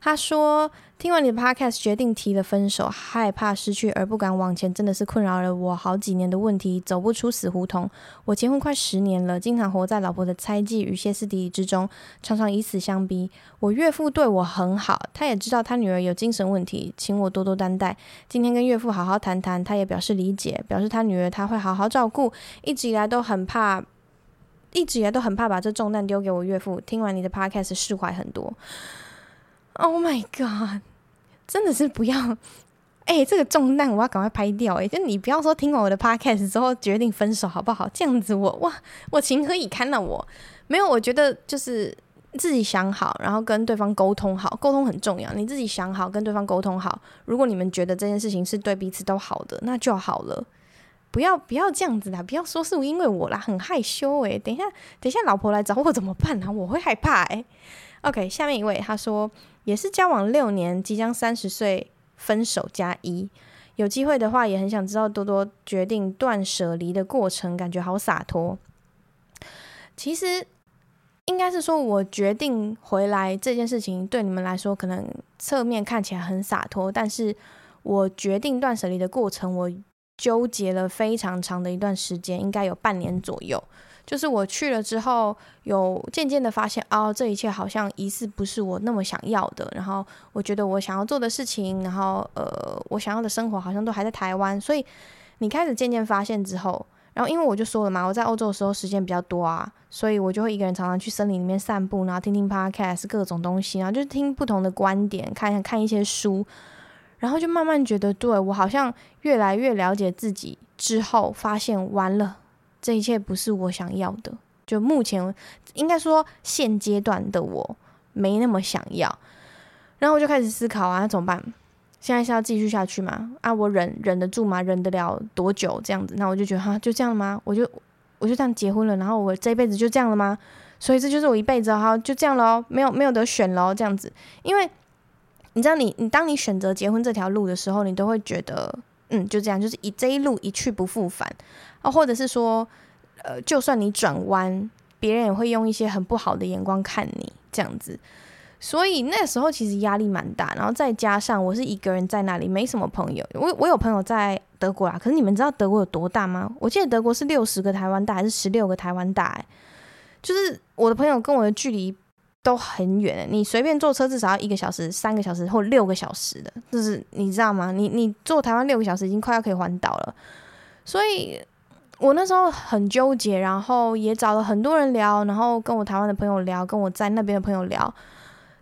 Speaker 1: 他说。听完你的 podcast，决定提了分手，害怕失去而不敢往前，真的是困扰了我好几年的问题，走不出死胡同。我结婚快十年了，经常活在老婆的猜忌与歇斯底里之中，常常以死相逼。我岳父对我很好，他也知道他女儿有精神问题，请我多多担待。今天跟岳父好好谈谈，他也表示理解，表示他女儿他会好好照顾。一直以来都很怕，一直以来都很怕把这重担丢给我岳父。听完你的 podcast，释怀很多。Oh my god！真的是不要，哎、这个重担我要赶快拍掉，哎，就你不要说听完我的 podcast 之后决定分手好不好？这样子我哇，我情何以堪呢？我没有，我觉得就是自己想好，然后跟对方沟通好，沟通很重要。你自己想好，跟对方沟通好，如果你们觉得这件事情是对彼此都好的，那就好了。不要不要这样子啦，不要说是因为我啦，很害羞哎。等一下，等一下，老婆来找我怎么办呢？我会害怕哎。OK，下面一位他说。也是交往六年，即将三十岁，分手加一。有机会的话，也很想知道多多决定断舍离的过程，感觉好洒脱。其实应该是说，我决定回来这件事情，对你们来说可能侧面看起来很洒脱，但是我决定断舍离的过程，我纠结了非常长的一段时间，应该有半年左右。就是我去了之后，有渐渐的发现，哦，这一切好像疑似不是我那么想要的。然后我觉得我想要做的事情，然后呃，我想要的生活好像都还在台湾。所以你开始渐渐发现之后，然后因为我就说了嘛，我在欧洲的时候时间比较多啊，所以我就会一个人常常去森林里面散步，然后听听 podcast 各种东西，然后就听不同的观点，看看一些书，然后就慢慢觉得，对，我好像越来越了解自己。之后发现完了，这一切不是我想要的。就目前应该说现阶段的我没那么想要，然后我就开始思考啊，怎么办？现在是要继续下去吗？啊，我忍忍得住吗？忍得了多久？这样子，那我就觉得哈，就这样了吗？我就我就这样结婚了，然后我这一辈子就这样了吗？所以这就是我一辈子哈，就这样喽，没有没有得选喽这样子。因为你知道，你你当你选择结婚这条路的时候，你都会觉得，嗯，就这样，就是以这一路一去不复返啊，或者是说，呃，就算你转弯，别人也会用一些很不好的眼光看你这样子。所以那时候其实压力蛮大，然后再加上我是一个人在那里，没什么朋友。我我有朋友在德国啦，可是你们知道德国有多大吗？我记得德国是六十个台湾大，还是十六个台湾大？就是我的朋友跟我的距离都很远，你随便坐车至少要一个小时、三个小时或六个小时的，就是你知道吗？你你坐台湾六个小时已经快要可以环岛了。所以我那时候很纠结，然后也找了很多人聊，然后跟我台湾的朋友聊，跟我在那边的朋友聊。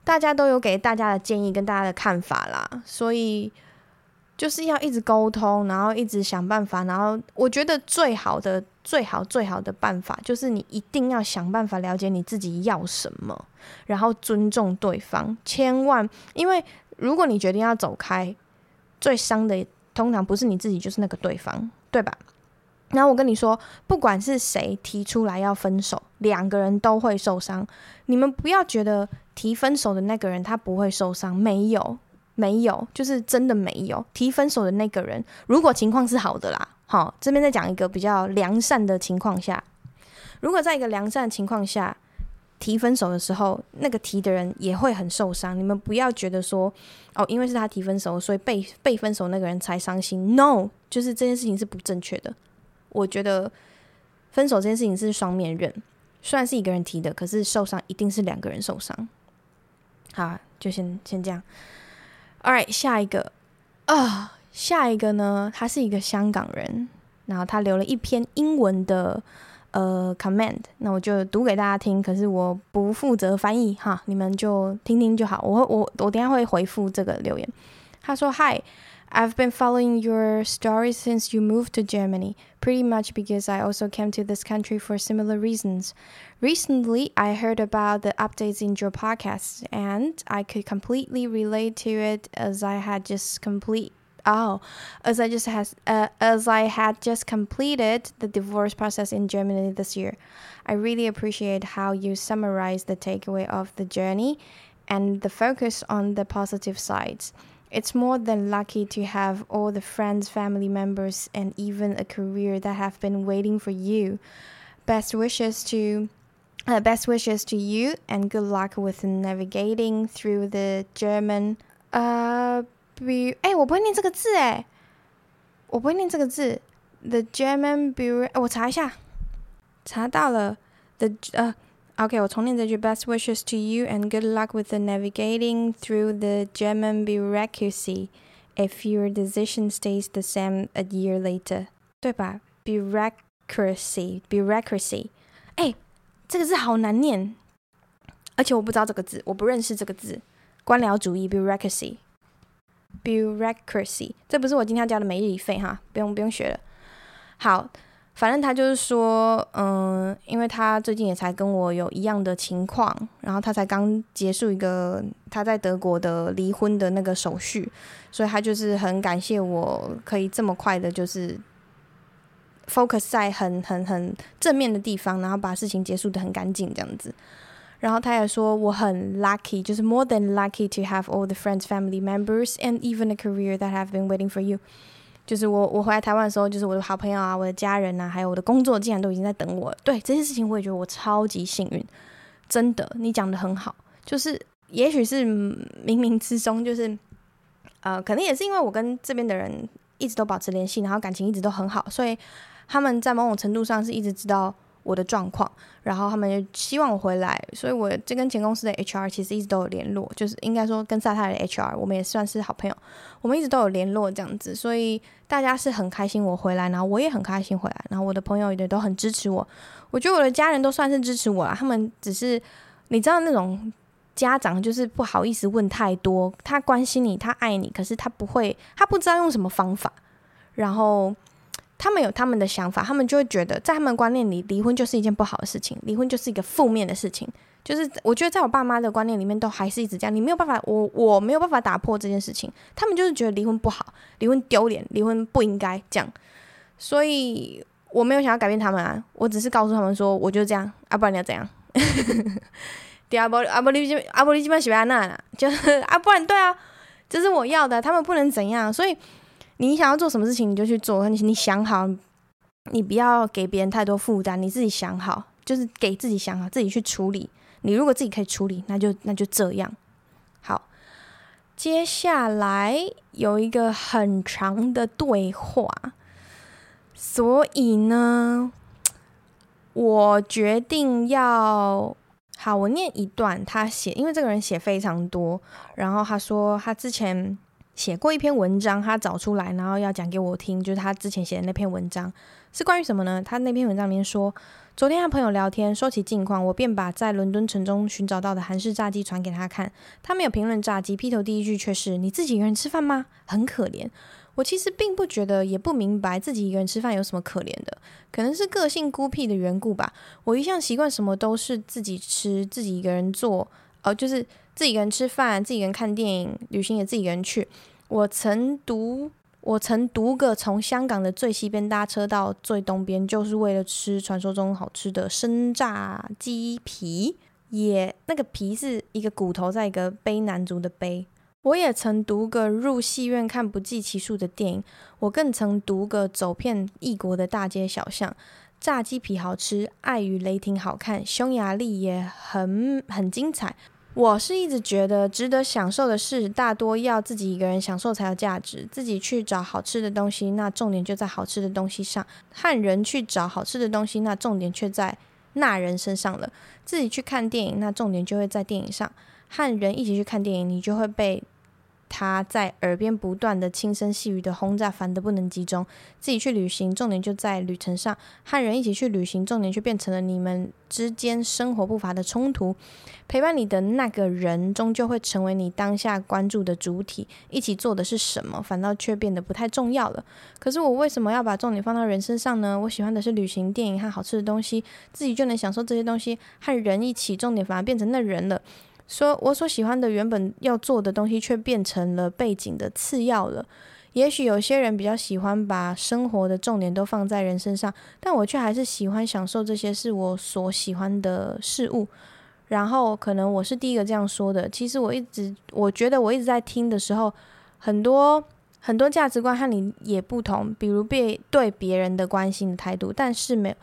Speaker 1: 大家都有给大家的建议跟大家的看法啦，所以就是要一直沟通，然后一直想办法，然后我觉得最好的、最好、最好的办法就是你一定要想办法了解你自己要什么，然后尊重对方，千万，因为如果你决定要走开，最伤的通常不是你自己，就是那个对方，对吧？然后我跟你说，不管是谁提出来要分手，两个人都会受伤。你们不要觉得提分手的那个人他不会受伤，没有，没有，就是真的没有。提分手的那个人，如果情况是好的啦，好，这边再讲一个比较良善的情况下，如果在一个良善的情况下提分手的时候，那个提的人也会很受伤。你们不要觉得说，哦，因为是他提分手，所以被被分手那个人才伤心。No，就是这件事情是不正确的。我觉得分手这件事情是双面刃，虽然是一个人提的，可是受伤一定是两个人受伤。好，就先先这样。All right，下一个啊，下一个呢，他是一个香港人，然后他留了一篇英文的呃 comment，那我就读给大家听，可是我不负责翻译哈，你们就听听就好。我我我等下会回复这个留言。他说：“Hi。” I've been following your story since you moved to Germany, pretty much because I also came to this country for similar reasons. Recently, I heard about the updates in your podcast, and I could completely relate to it as I had just complete oh, as I just has uh, as I had just completed the divorce process in Germany this year. I really appreciate how you summarize the takeaway of the journey and the focus on the positive sides. It's more than lucky to have all the friends, family members, and even a career that have been waiting for you. Best wishes to uh, best wishes to you and good luck with navigating through the German 呃，比哎，我不会念这个字哎，我不会念这个字。The German Bureau，我查一下，查到了。The 呃。 OK，我重念这句：Best wishes to you and good luck with the navigating through the German bureaucracy if your decision stays the same a year later，对吧？Bureaucracy，bureaucracy，哎，这个字好难念，而且我不知道这个字，我不认识这个字。官僚主义，bureaucracy，bureaucracy，这不是我今天要交的每日一费哈，不用不用学了。好。 反正他就是说，嗯，因为他最近也才跟我有一样的情况，然后他才刚结束一个他在德国的离婚的那个手续，所以他就是很感谢我可以这么快的，就是 focus 在很很很正面的地方，然后把事情结束得很干净这样子。然后他也说我很 lucky，就是 more than lucky to have all the friends, family members, and even a career that have been waiting for you. 就是我，我回来台湾的时候，就是我的好朋友啊，我的家人啊，还有我的工作，竟然都已经在等我。对这些事情，我也觉得我超级幸运，真的，你讲的很好。就是也许是冥冥之中，就是呃，可能也是因为我跟这边的人一直都保持联系，然后感情一直都很好，所以他们在某种程度上是一直知道我的状况，然后他们就希望我回来，所以我这跟前公司的 HR 其实一直都有联络，就是应该说跟萨泰的 HR，我们也算是好朋友，我们一直都有联络这样子，所以大家是很开心我回来，然后我也很开心回来，然后我的朋友也都很支持我，我觉得我的家人都算是支持我啦，他们只是你知道那种家长就是不好意思问太多，他关心你，他爱你，可是他不会，他不知道用什么方法，然后。他们有他们的想法，他们就会觉得，在他们观念里，离婚就是一件不好的事情，离婚就是一个负面的事情。就是我觉得，在我爸妈的观念里面，都还是一直这样。你没有办法，我我没有办法打破这件事情。他们就是觉得离婚不好，离婚丢脸，离婚不应该这样。所以我没有想要改变他们啊，我只是告诉他们说，我就这样，啊，不然你要怎样？对啊，不啊不，你啊不，你基本喜欢那，就是啊，不然对啊，这是我要的，他们不能怎样，所以。你想要做什么事情，你就去做。你你想好，你不要给别人太多负担。你自己想好，就是给自己想好，自己去处理。你如果自己可以处理，那就那就这样。好，接下来有一个很长的对话，所以呢，我决定要好，我念一段他写，因为这个人写非常多，然后他说他之前。写过一篇文章，他找出来，然后要讲给我听，就是他之前写的那篇文章是关于什么呢？他那篇文章里面说，昨天和朋友聊天，说起近况，我便把在伦敦城中寻找到的韩式炸鸡传给他看。他没有评论炸鸡，劈头第一句却是：“你自己一个人吃饭吗？”很可怜。我其实并不觉得，也不明白自己一个人吃饭有什么可怜的，可能是个性孤僻的缘故吧。我一向习惯什么都是自己吃，自己一个人做，呃，就是。自己一个人吃饭，自己一个人看电影，旅行也自己一个人去。我曾读，我曾读个从香港的最西边搭车到最东边，就是为了吃传说中好吃的生炸鸡皮。也那个皮是一个骨头，在一个卑南足的卑。我也曾读个入戏院看不计其数的电影。我更曾读个走遍异国的大街小巷。炸鸡皮好吃，爱与雷霆好看，匈牙利也很很精彩。我是一直觉得值得享受的事，大多要自己一个人享受才有价值。自己去找好吃的东西，那重点就在好吃的东西上；和人去找好吃的东西，那重点却在那人身上了。自己去看电影，那重点就会在电影上；和人一起去看电影，你就会被。他在耳边不断的轻声细语的轰炸，烦得不能集中。自己去旅行，重点就在旅程上；和人一起去旅行，重点却变成了你们之间生活步伐的冲突。陪伴你的那个人，终究会成为你当下关注的主体。一起做的是什么，反倒却变得不太重要了。可是我为什么要把重点放到人身上呢？我喜欢的是旅行、电影和好吃的东西，自己就能享受这些东西。和人一起，重点反而变成那人了。说我所喜欢的原本要做的东西，却变成了背景的次要了。也许有些人比较喜欢把生活的重点都放在人身上，但我却还是喜欢享受这些是我所喜欢的事物。然后，可能我是第一个这样说的。其实我一直，我觉得我一直在听的时候，很多。很多价值观和你也不同，比如别对别人的关心的态度，但是没有，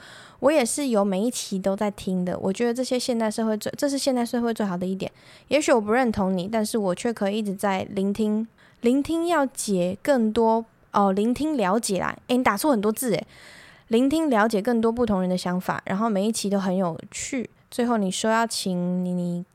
Speaker 1: 我也是有每一期都在听的。我觉得这些现代社会最，这是现代社会最好的一点。也许我不认同你，但是我却可以一直在聆听，聆听要解更多哦，聆听了解啦。诶，你打错很多字诶，聆听了解更多不同人的想法，然后每一期都很有趣。最后你说要请你，你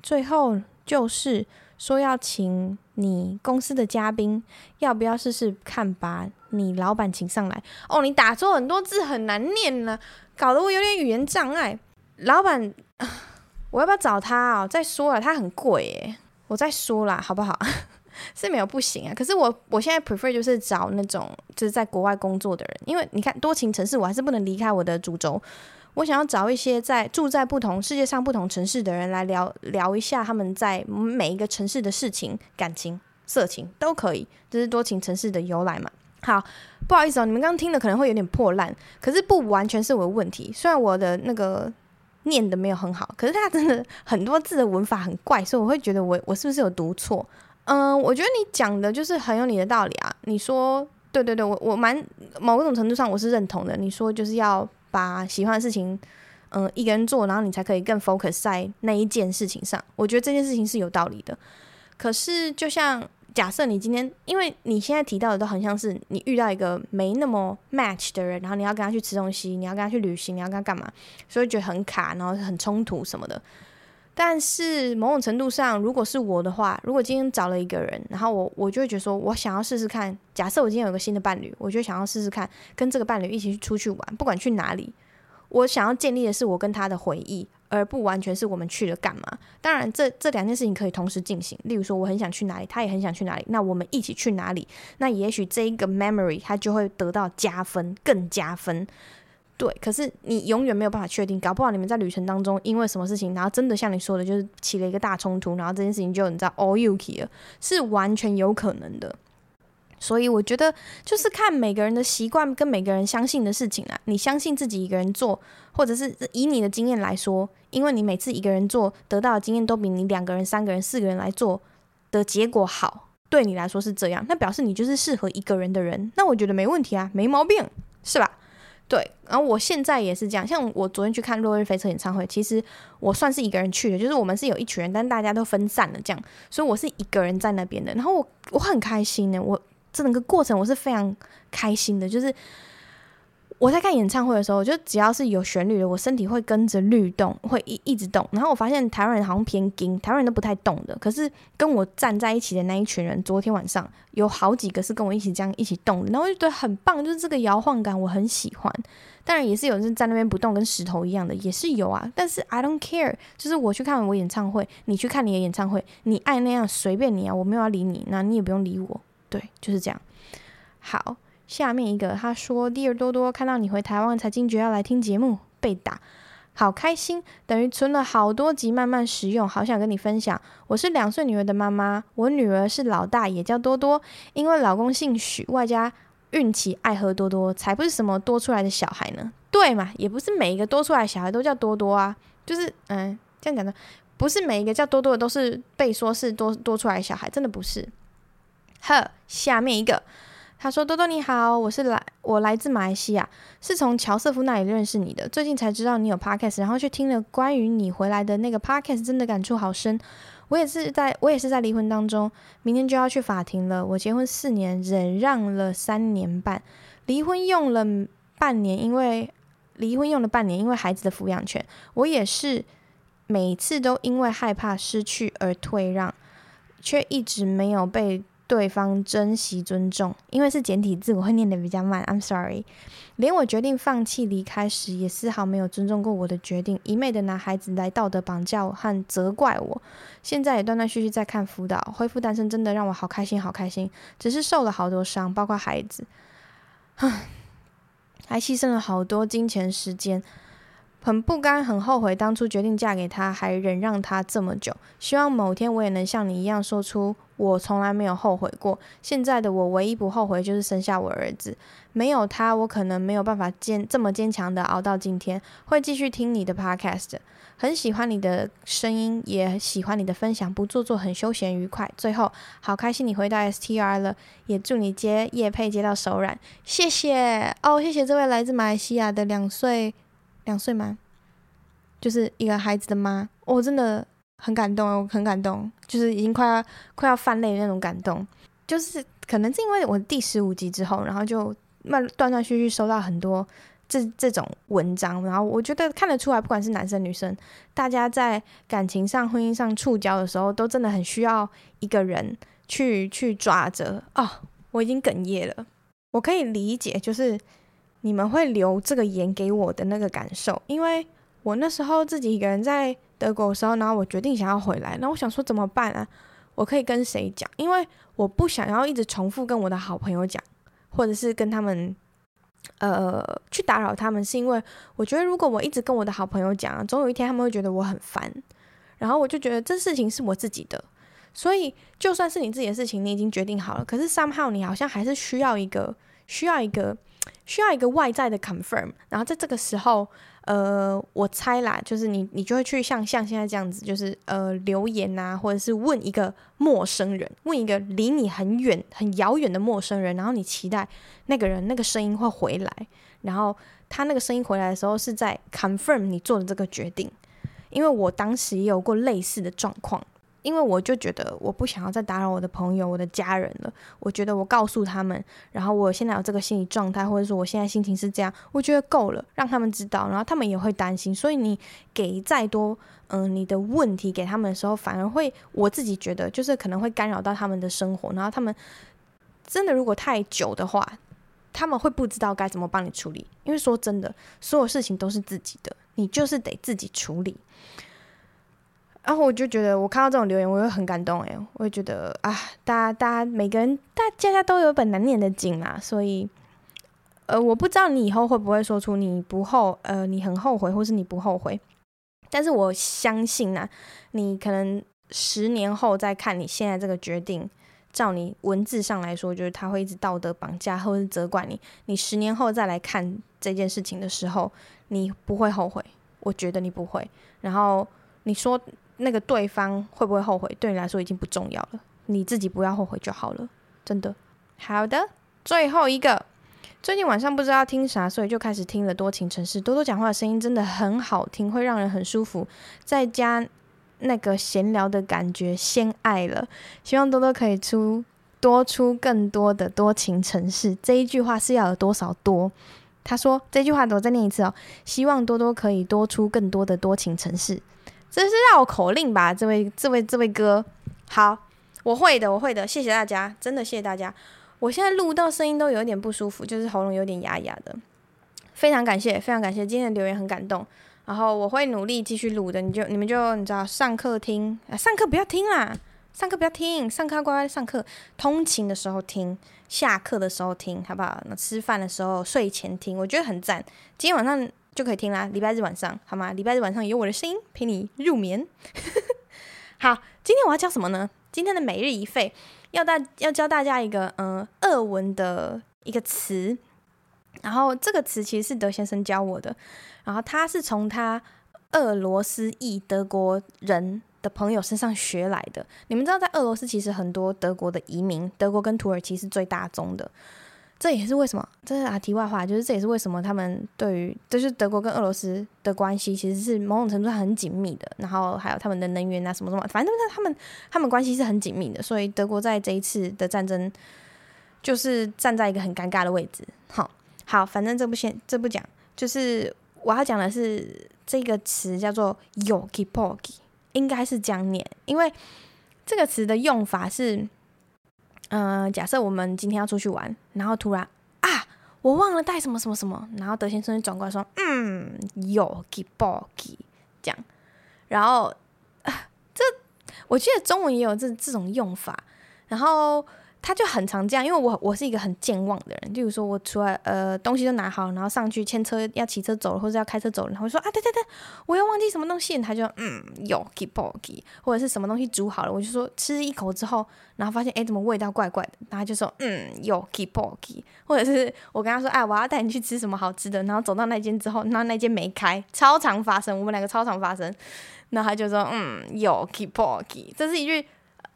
Speaker 1: 最后就是。说要请你公司的嘉宾，要不要试试看？把你老板请上来哦。你打错很多字，很难念呢，搞得我有点语言障碍。老板，我要不要找他哦？再说了，他很贵耶。我再说啦，好不好？是没有不行啊。可是我我现在 prefer 就是找那种就是在国外工作的人，因为你看多情城市，我还是不能离开我的主轴。我想要找一些在住在不同世界上不同城市的人来聊聊一下他们在每一个城市的事情、感情、色情都可以，这是多情城市的由来嘛。好，不好意思哦，你们刚刚听的可能会有点破烂，可是不完全是我的问题。虽然我的那个念的没有很好，可是他真的很多字的文法很怪，所以我会觉得我我是不是有读错？嗯，我觉得你讲的就是很有你的道理啊。你说对对对，我我蛮某种程度上我是认同的。你说就是要。把喜欢的事情，嗯，一个人做，然后你才可以更 focus 在那一件事情上。我觉得这件事情是有道理的。可是，就像假设你今天，因为你现在提到的都很像是你遇到一个没那么 match 的人，然后你要跟他去吃东西，你要跟他去旅行，你要跟他干嘛，所以觉得很卡，然后很冲突什么的。但是某种程度上，如果是我的话，如果今天找了一个人，然后我我就会觉得说，我想要试试看。假设我今天有个新的伴侣，我就想要试试看跟这个伴侣一起出去玩，不管去哪里，我想要建立的是我跟他的回忆。而不完全是我们去了干嘛？当然这，这这两件事情可以同时进行。例如说，我很想去哪里，他也很想去哪里，那我们一起去哪里？那也许这一个 memory 它就会得到加分，更加分。对，可是你永远没有办法确定，搞不好你们在旅程当中因为什么事情，然后真的像你说的，就是起了一个大冲突，然后这件事情就你知道 all you k 了，是完全有可能的。所以我觉得就是看每个人的习惯跟每个人相信的事情啊。你相信自己一个人做，或者是以你的经验来说，因为你每次一个人做得到的经验都比你两个人、三个人、四个人来做的结果好，对你来说是这样，那表示你就是适合一个人的人。那我觉得没问题啊，没毛病，是吧？对。然后我现在也是这样，像我昨天去看落日飞车演唱会，其实我算是一个人去的，就是我们是有一群人，但大家都分散了这样，所以我是一个人在那边的。然后我我很开心呢，我。整个过程我是非常开心的，就是我在看演唱会的时候，我就只要是有旋律的，我身体会跟着律动，会一一直动。然后我发现台湾人好像偏硬，台湾人都不太动的。可是跟我站在一起的那一群人，昨天晚上有好几个是跟我一起这样一起动的，然后我就觉得很棒，就是这个摇晃感我很喜欢。当然也是有人在那边不动，跟石头一样的也是有啊。但是 I don't care，就是我去看我演唱会，你去看你的演唱会，你爱那样随便你啊，我没有要理你，那你也不用理我。对，就是这样。好，下面一个他说：“Dear 多多，看到你回台湾才惊觉要来听节目，被打，好开心，等于存了好多集慢慢食用，好想跟你分享。我是两岁女儿的妈妈，我女儿是老大，也叫多多，因为老公姓许，外加孕期爱喝多多，才不是什么多出来的小孩呢。对嘛，也不是每一个多出来的小孩都叫多多啊，就是嗯，这样讲的，不是每一个叫多多的都是被说是多多出来的小孩，真的不是。”呵，下面一个，他说：“多多你好，我是来我来自马来西亚，是从乔瑟夫那里认识你的。最近才知道你有 podcast，然后去听了关于你回来的那个 podcast，真的感触好深。我也是在我也是在离婚当中，明天就要去法庭了。我结婚四年，忍让了三年半，离婚用了半年，因为离婚用了半年，因为孩子的抚养权。我也是每次都因为害怕失去而退让，却一直没有被。”对方珍惜尊重，因为是简体字，我会念得比较慢。I'm sorry，连我决定放弃离开时，也丝毫没有尊重过我的决定，一昧的拿孩子来道德绑架我和责怪我。现在也断断续续在看辅导，恢复单身真的让我好开心，好开心。只是受了好多伤，包括孩子，唉，还牺牲了好多金钱时间。很不甘，很后悔当初决定嫁给他，还忍让他这么久。希望某天我也能像你一样，说出我从来没有后悔过。现在的我唯一不后悔就是生下我儿子。没有他，我可能没有办法坚这么坚强的熬到今天。会继续听你的 podcast，很喜欢你的声音，也喜欢你的分享，不做作，很休闲愉快。最后，好开心你回到 STR 了，也祝你接业配接到手软。谢谢哦，谢谢这位来自马来西亚的两岁。两岁吗？就是一个孩子的妈，我、真的很感动，我很感动，就是已经快要快要泛泪那种感动。就是可能是因为我第十五集之后，然后就慢断断续续收到很多这这种文章，然后我觉得看得出来，不管是男生女生，大家在感情上、婚姻上触礁的时候，都真的很需要一个人去去抓着。哦，我已经哽咽了，我可以理解，就是。你们会留这个言给我的那个感受，因为我那时候自己一个人在德国的时候，然后我决定想要回来，那我想说怎么办啊？我可以跟谁讲？因为我不想要一直重复跟我的好朋友讲，或者是跟他们呃去打扰他们，是因为我觉得如果我一直跟我的好朋友讲，总有一天他们会觉得我很烦，然后我就觉得这事情是我自己的，所以就算是你自己的事情，你已经决定好了，可是 somehow 你好像还是需要一个需要一个。需要一个外在的 confirm，然后在这个时候，呃，我猜啦，就是你，你就会去像像现在这样子，就是呃留言啊，或者是问一个陌生人，问一个离你很远、很遥远的陌生人，然后你期待那个人那个声音会回来，然后他那个声音回来的时候是在 confirm 你做的这个决定，因为我当时也有过类似的状况，因为我就觉得我不想要再打扰我的朋友、我的家人了。我觉得我告诉他们，然后我现在有这个心理状态，或者说我现在心情是这样，我觉得够了，让他们知道，然后他们也会担心。所以你给再多，嗯、你的问题给他们的时候，反而会我自己觉得就是可能会干扰到他们的生活，然后他们真的如果太久的话，他们会不知道该怎么帮你处理。因为说真的，所有事情都是自己的，你就是得自己处理。然后我就觉得，我看到这种留言，我会很感动哎，我会觉得啊，大家大家每个人，大家家都有本难念的经嘛，所以，呃，我不知道你以后会不会说出你不后，呃，你很后悔，或是你不后悔，但是我相信呐、啊，你可能十年后再看你现在这个决定，照你文字上来说，就是他会一直道德绑架，或是责怪你，你十年后再来看这件事情的时候，你不会后悔，我觉得你不会，然后你说。那个对方会不会后悔，对你来说已经不重要了，你自己不要后悔就好了，真的。好的，最后一个，最近晚上不知道听啥，所以就开始听了多情城市。多多讲话的声音真的很好听，会让人很舒服，再加那个闲聊的感觉，先爱了。希望多多可以出多出更多的多情城市。这一句话是要有多少多？他说这句话，我再念一次哦。希望多多可以多出更多的多情城市。这是绕口令吧？这位、这位、这位哥，好，我会的，我会的，谢谢大家，真的谢谢大家。我现在录到声音都有点不舒服，就是喉咙有点哑哑的，非常感谢，非常感谢，今天的留言很感动。然后我会努力继续录的，你就你们就你知道，上课听啊，上课不要听啦，上课不要听，上课乖乖上课，通勤的时候听，下课的时候听，好不好？那吃饭的时候、睡前听，我觉得很赞。今天晚上。就可以听啦，礼拜日晚上好吗？礼拜日晚上有我的声音陪你入眠。好，今天我要教什么呢？今天的每日一费要大要教大家一个嗯俄文的一个词，然后这个词其实是德先生教我的，然后他是从他俄罗斯裔德国人的朋友身上学来的。你们知道，在俄罗斯其实很多德国的移民，德国跟土耳其是最大宗的。这也是为什么，这是啊题外话，就是这也是为什么他们对于就是德国跟俄罗斯的关系其实是某种程度上很紧密的，然后还有他们的能源啊什么什么，反正他们他们关系是很紧密的，所以德国在这一次的战争就是站在一个很尴尬的位置。好，好，反正这不先这不讲，就是我要讲的是这个词叫做 “yolki-palki”，应该是这样念，因为这个词的用法是。嗯、假设我们今天要出去玩，然后突然啊，我忘了带什么什么什么，然后德先生就转过来说，嗯，有给包给。这样，然后啊，这我记得中文也有这这种用法，然后。他就很常这样，因为我我是一个很健忘的人。例如说，我出来呃东西都拿好，然后上去牵车要骑车走了，或者要开车走了，然后说啊对对对，我又忘记什么东西，他就嗯有 keep boggy 或者是什么东西煮好了，我就说吃一口之后，然后发现哎怎么味道怪怪的，然后他就说嗯有 keep boggy 或者是我跟他说哎我要带你去吃什么好吃的，然后走到那间之后，然后那间没开，超常发生，我们两个超常发生，然后他就说嗯有 keep boggy 这是一句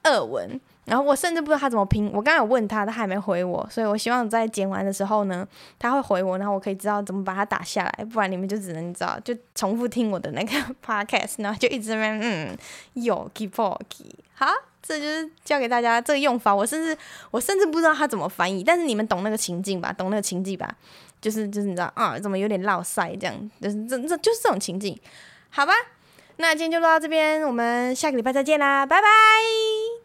Speaker 1: 俄文。然后我甚至不知道他怎么拼，我刚刚有问他，他还没回我，所以我希望在剪完的时候呢，他会回我，然后我可以知道怎么把它打下来，不然你们就只能知道就重复听我的那个 podcast，然后就一直在那边嗯有 keep working，好，这就是教给大家这个用法，我甚至我甚至不知道他怎么翻译，但是你们懂那个情境吧，懂那个情境吧，就是就是你知道啊，怎么有点落塞这样，就是这这就是这种情境，好吧，那今天就录到这边，我们下个礼拜再见啦，拜拜。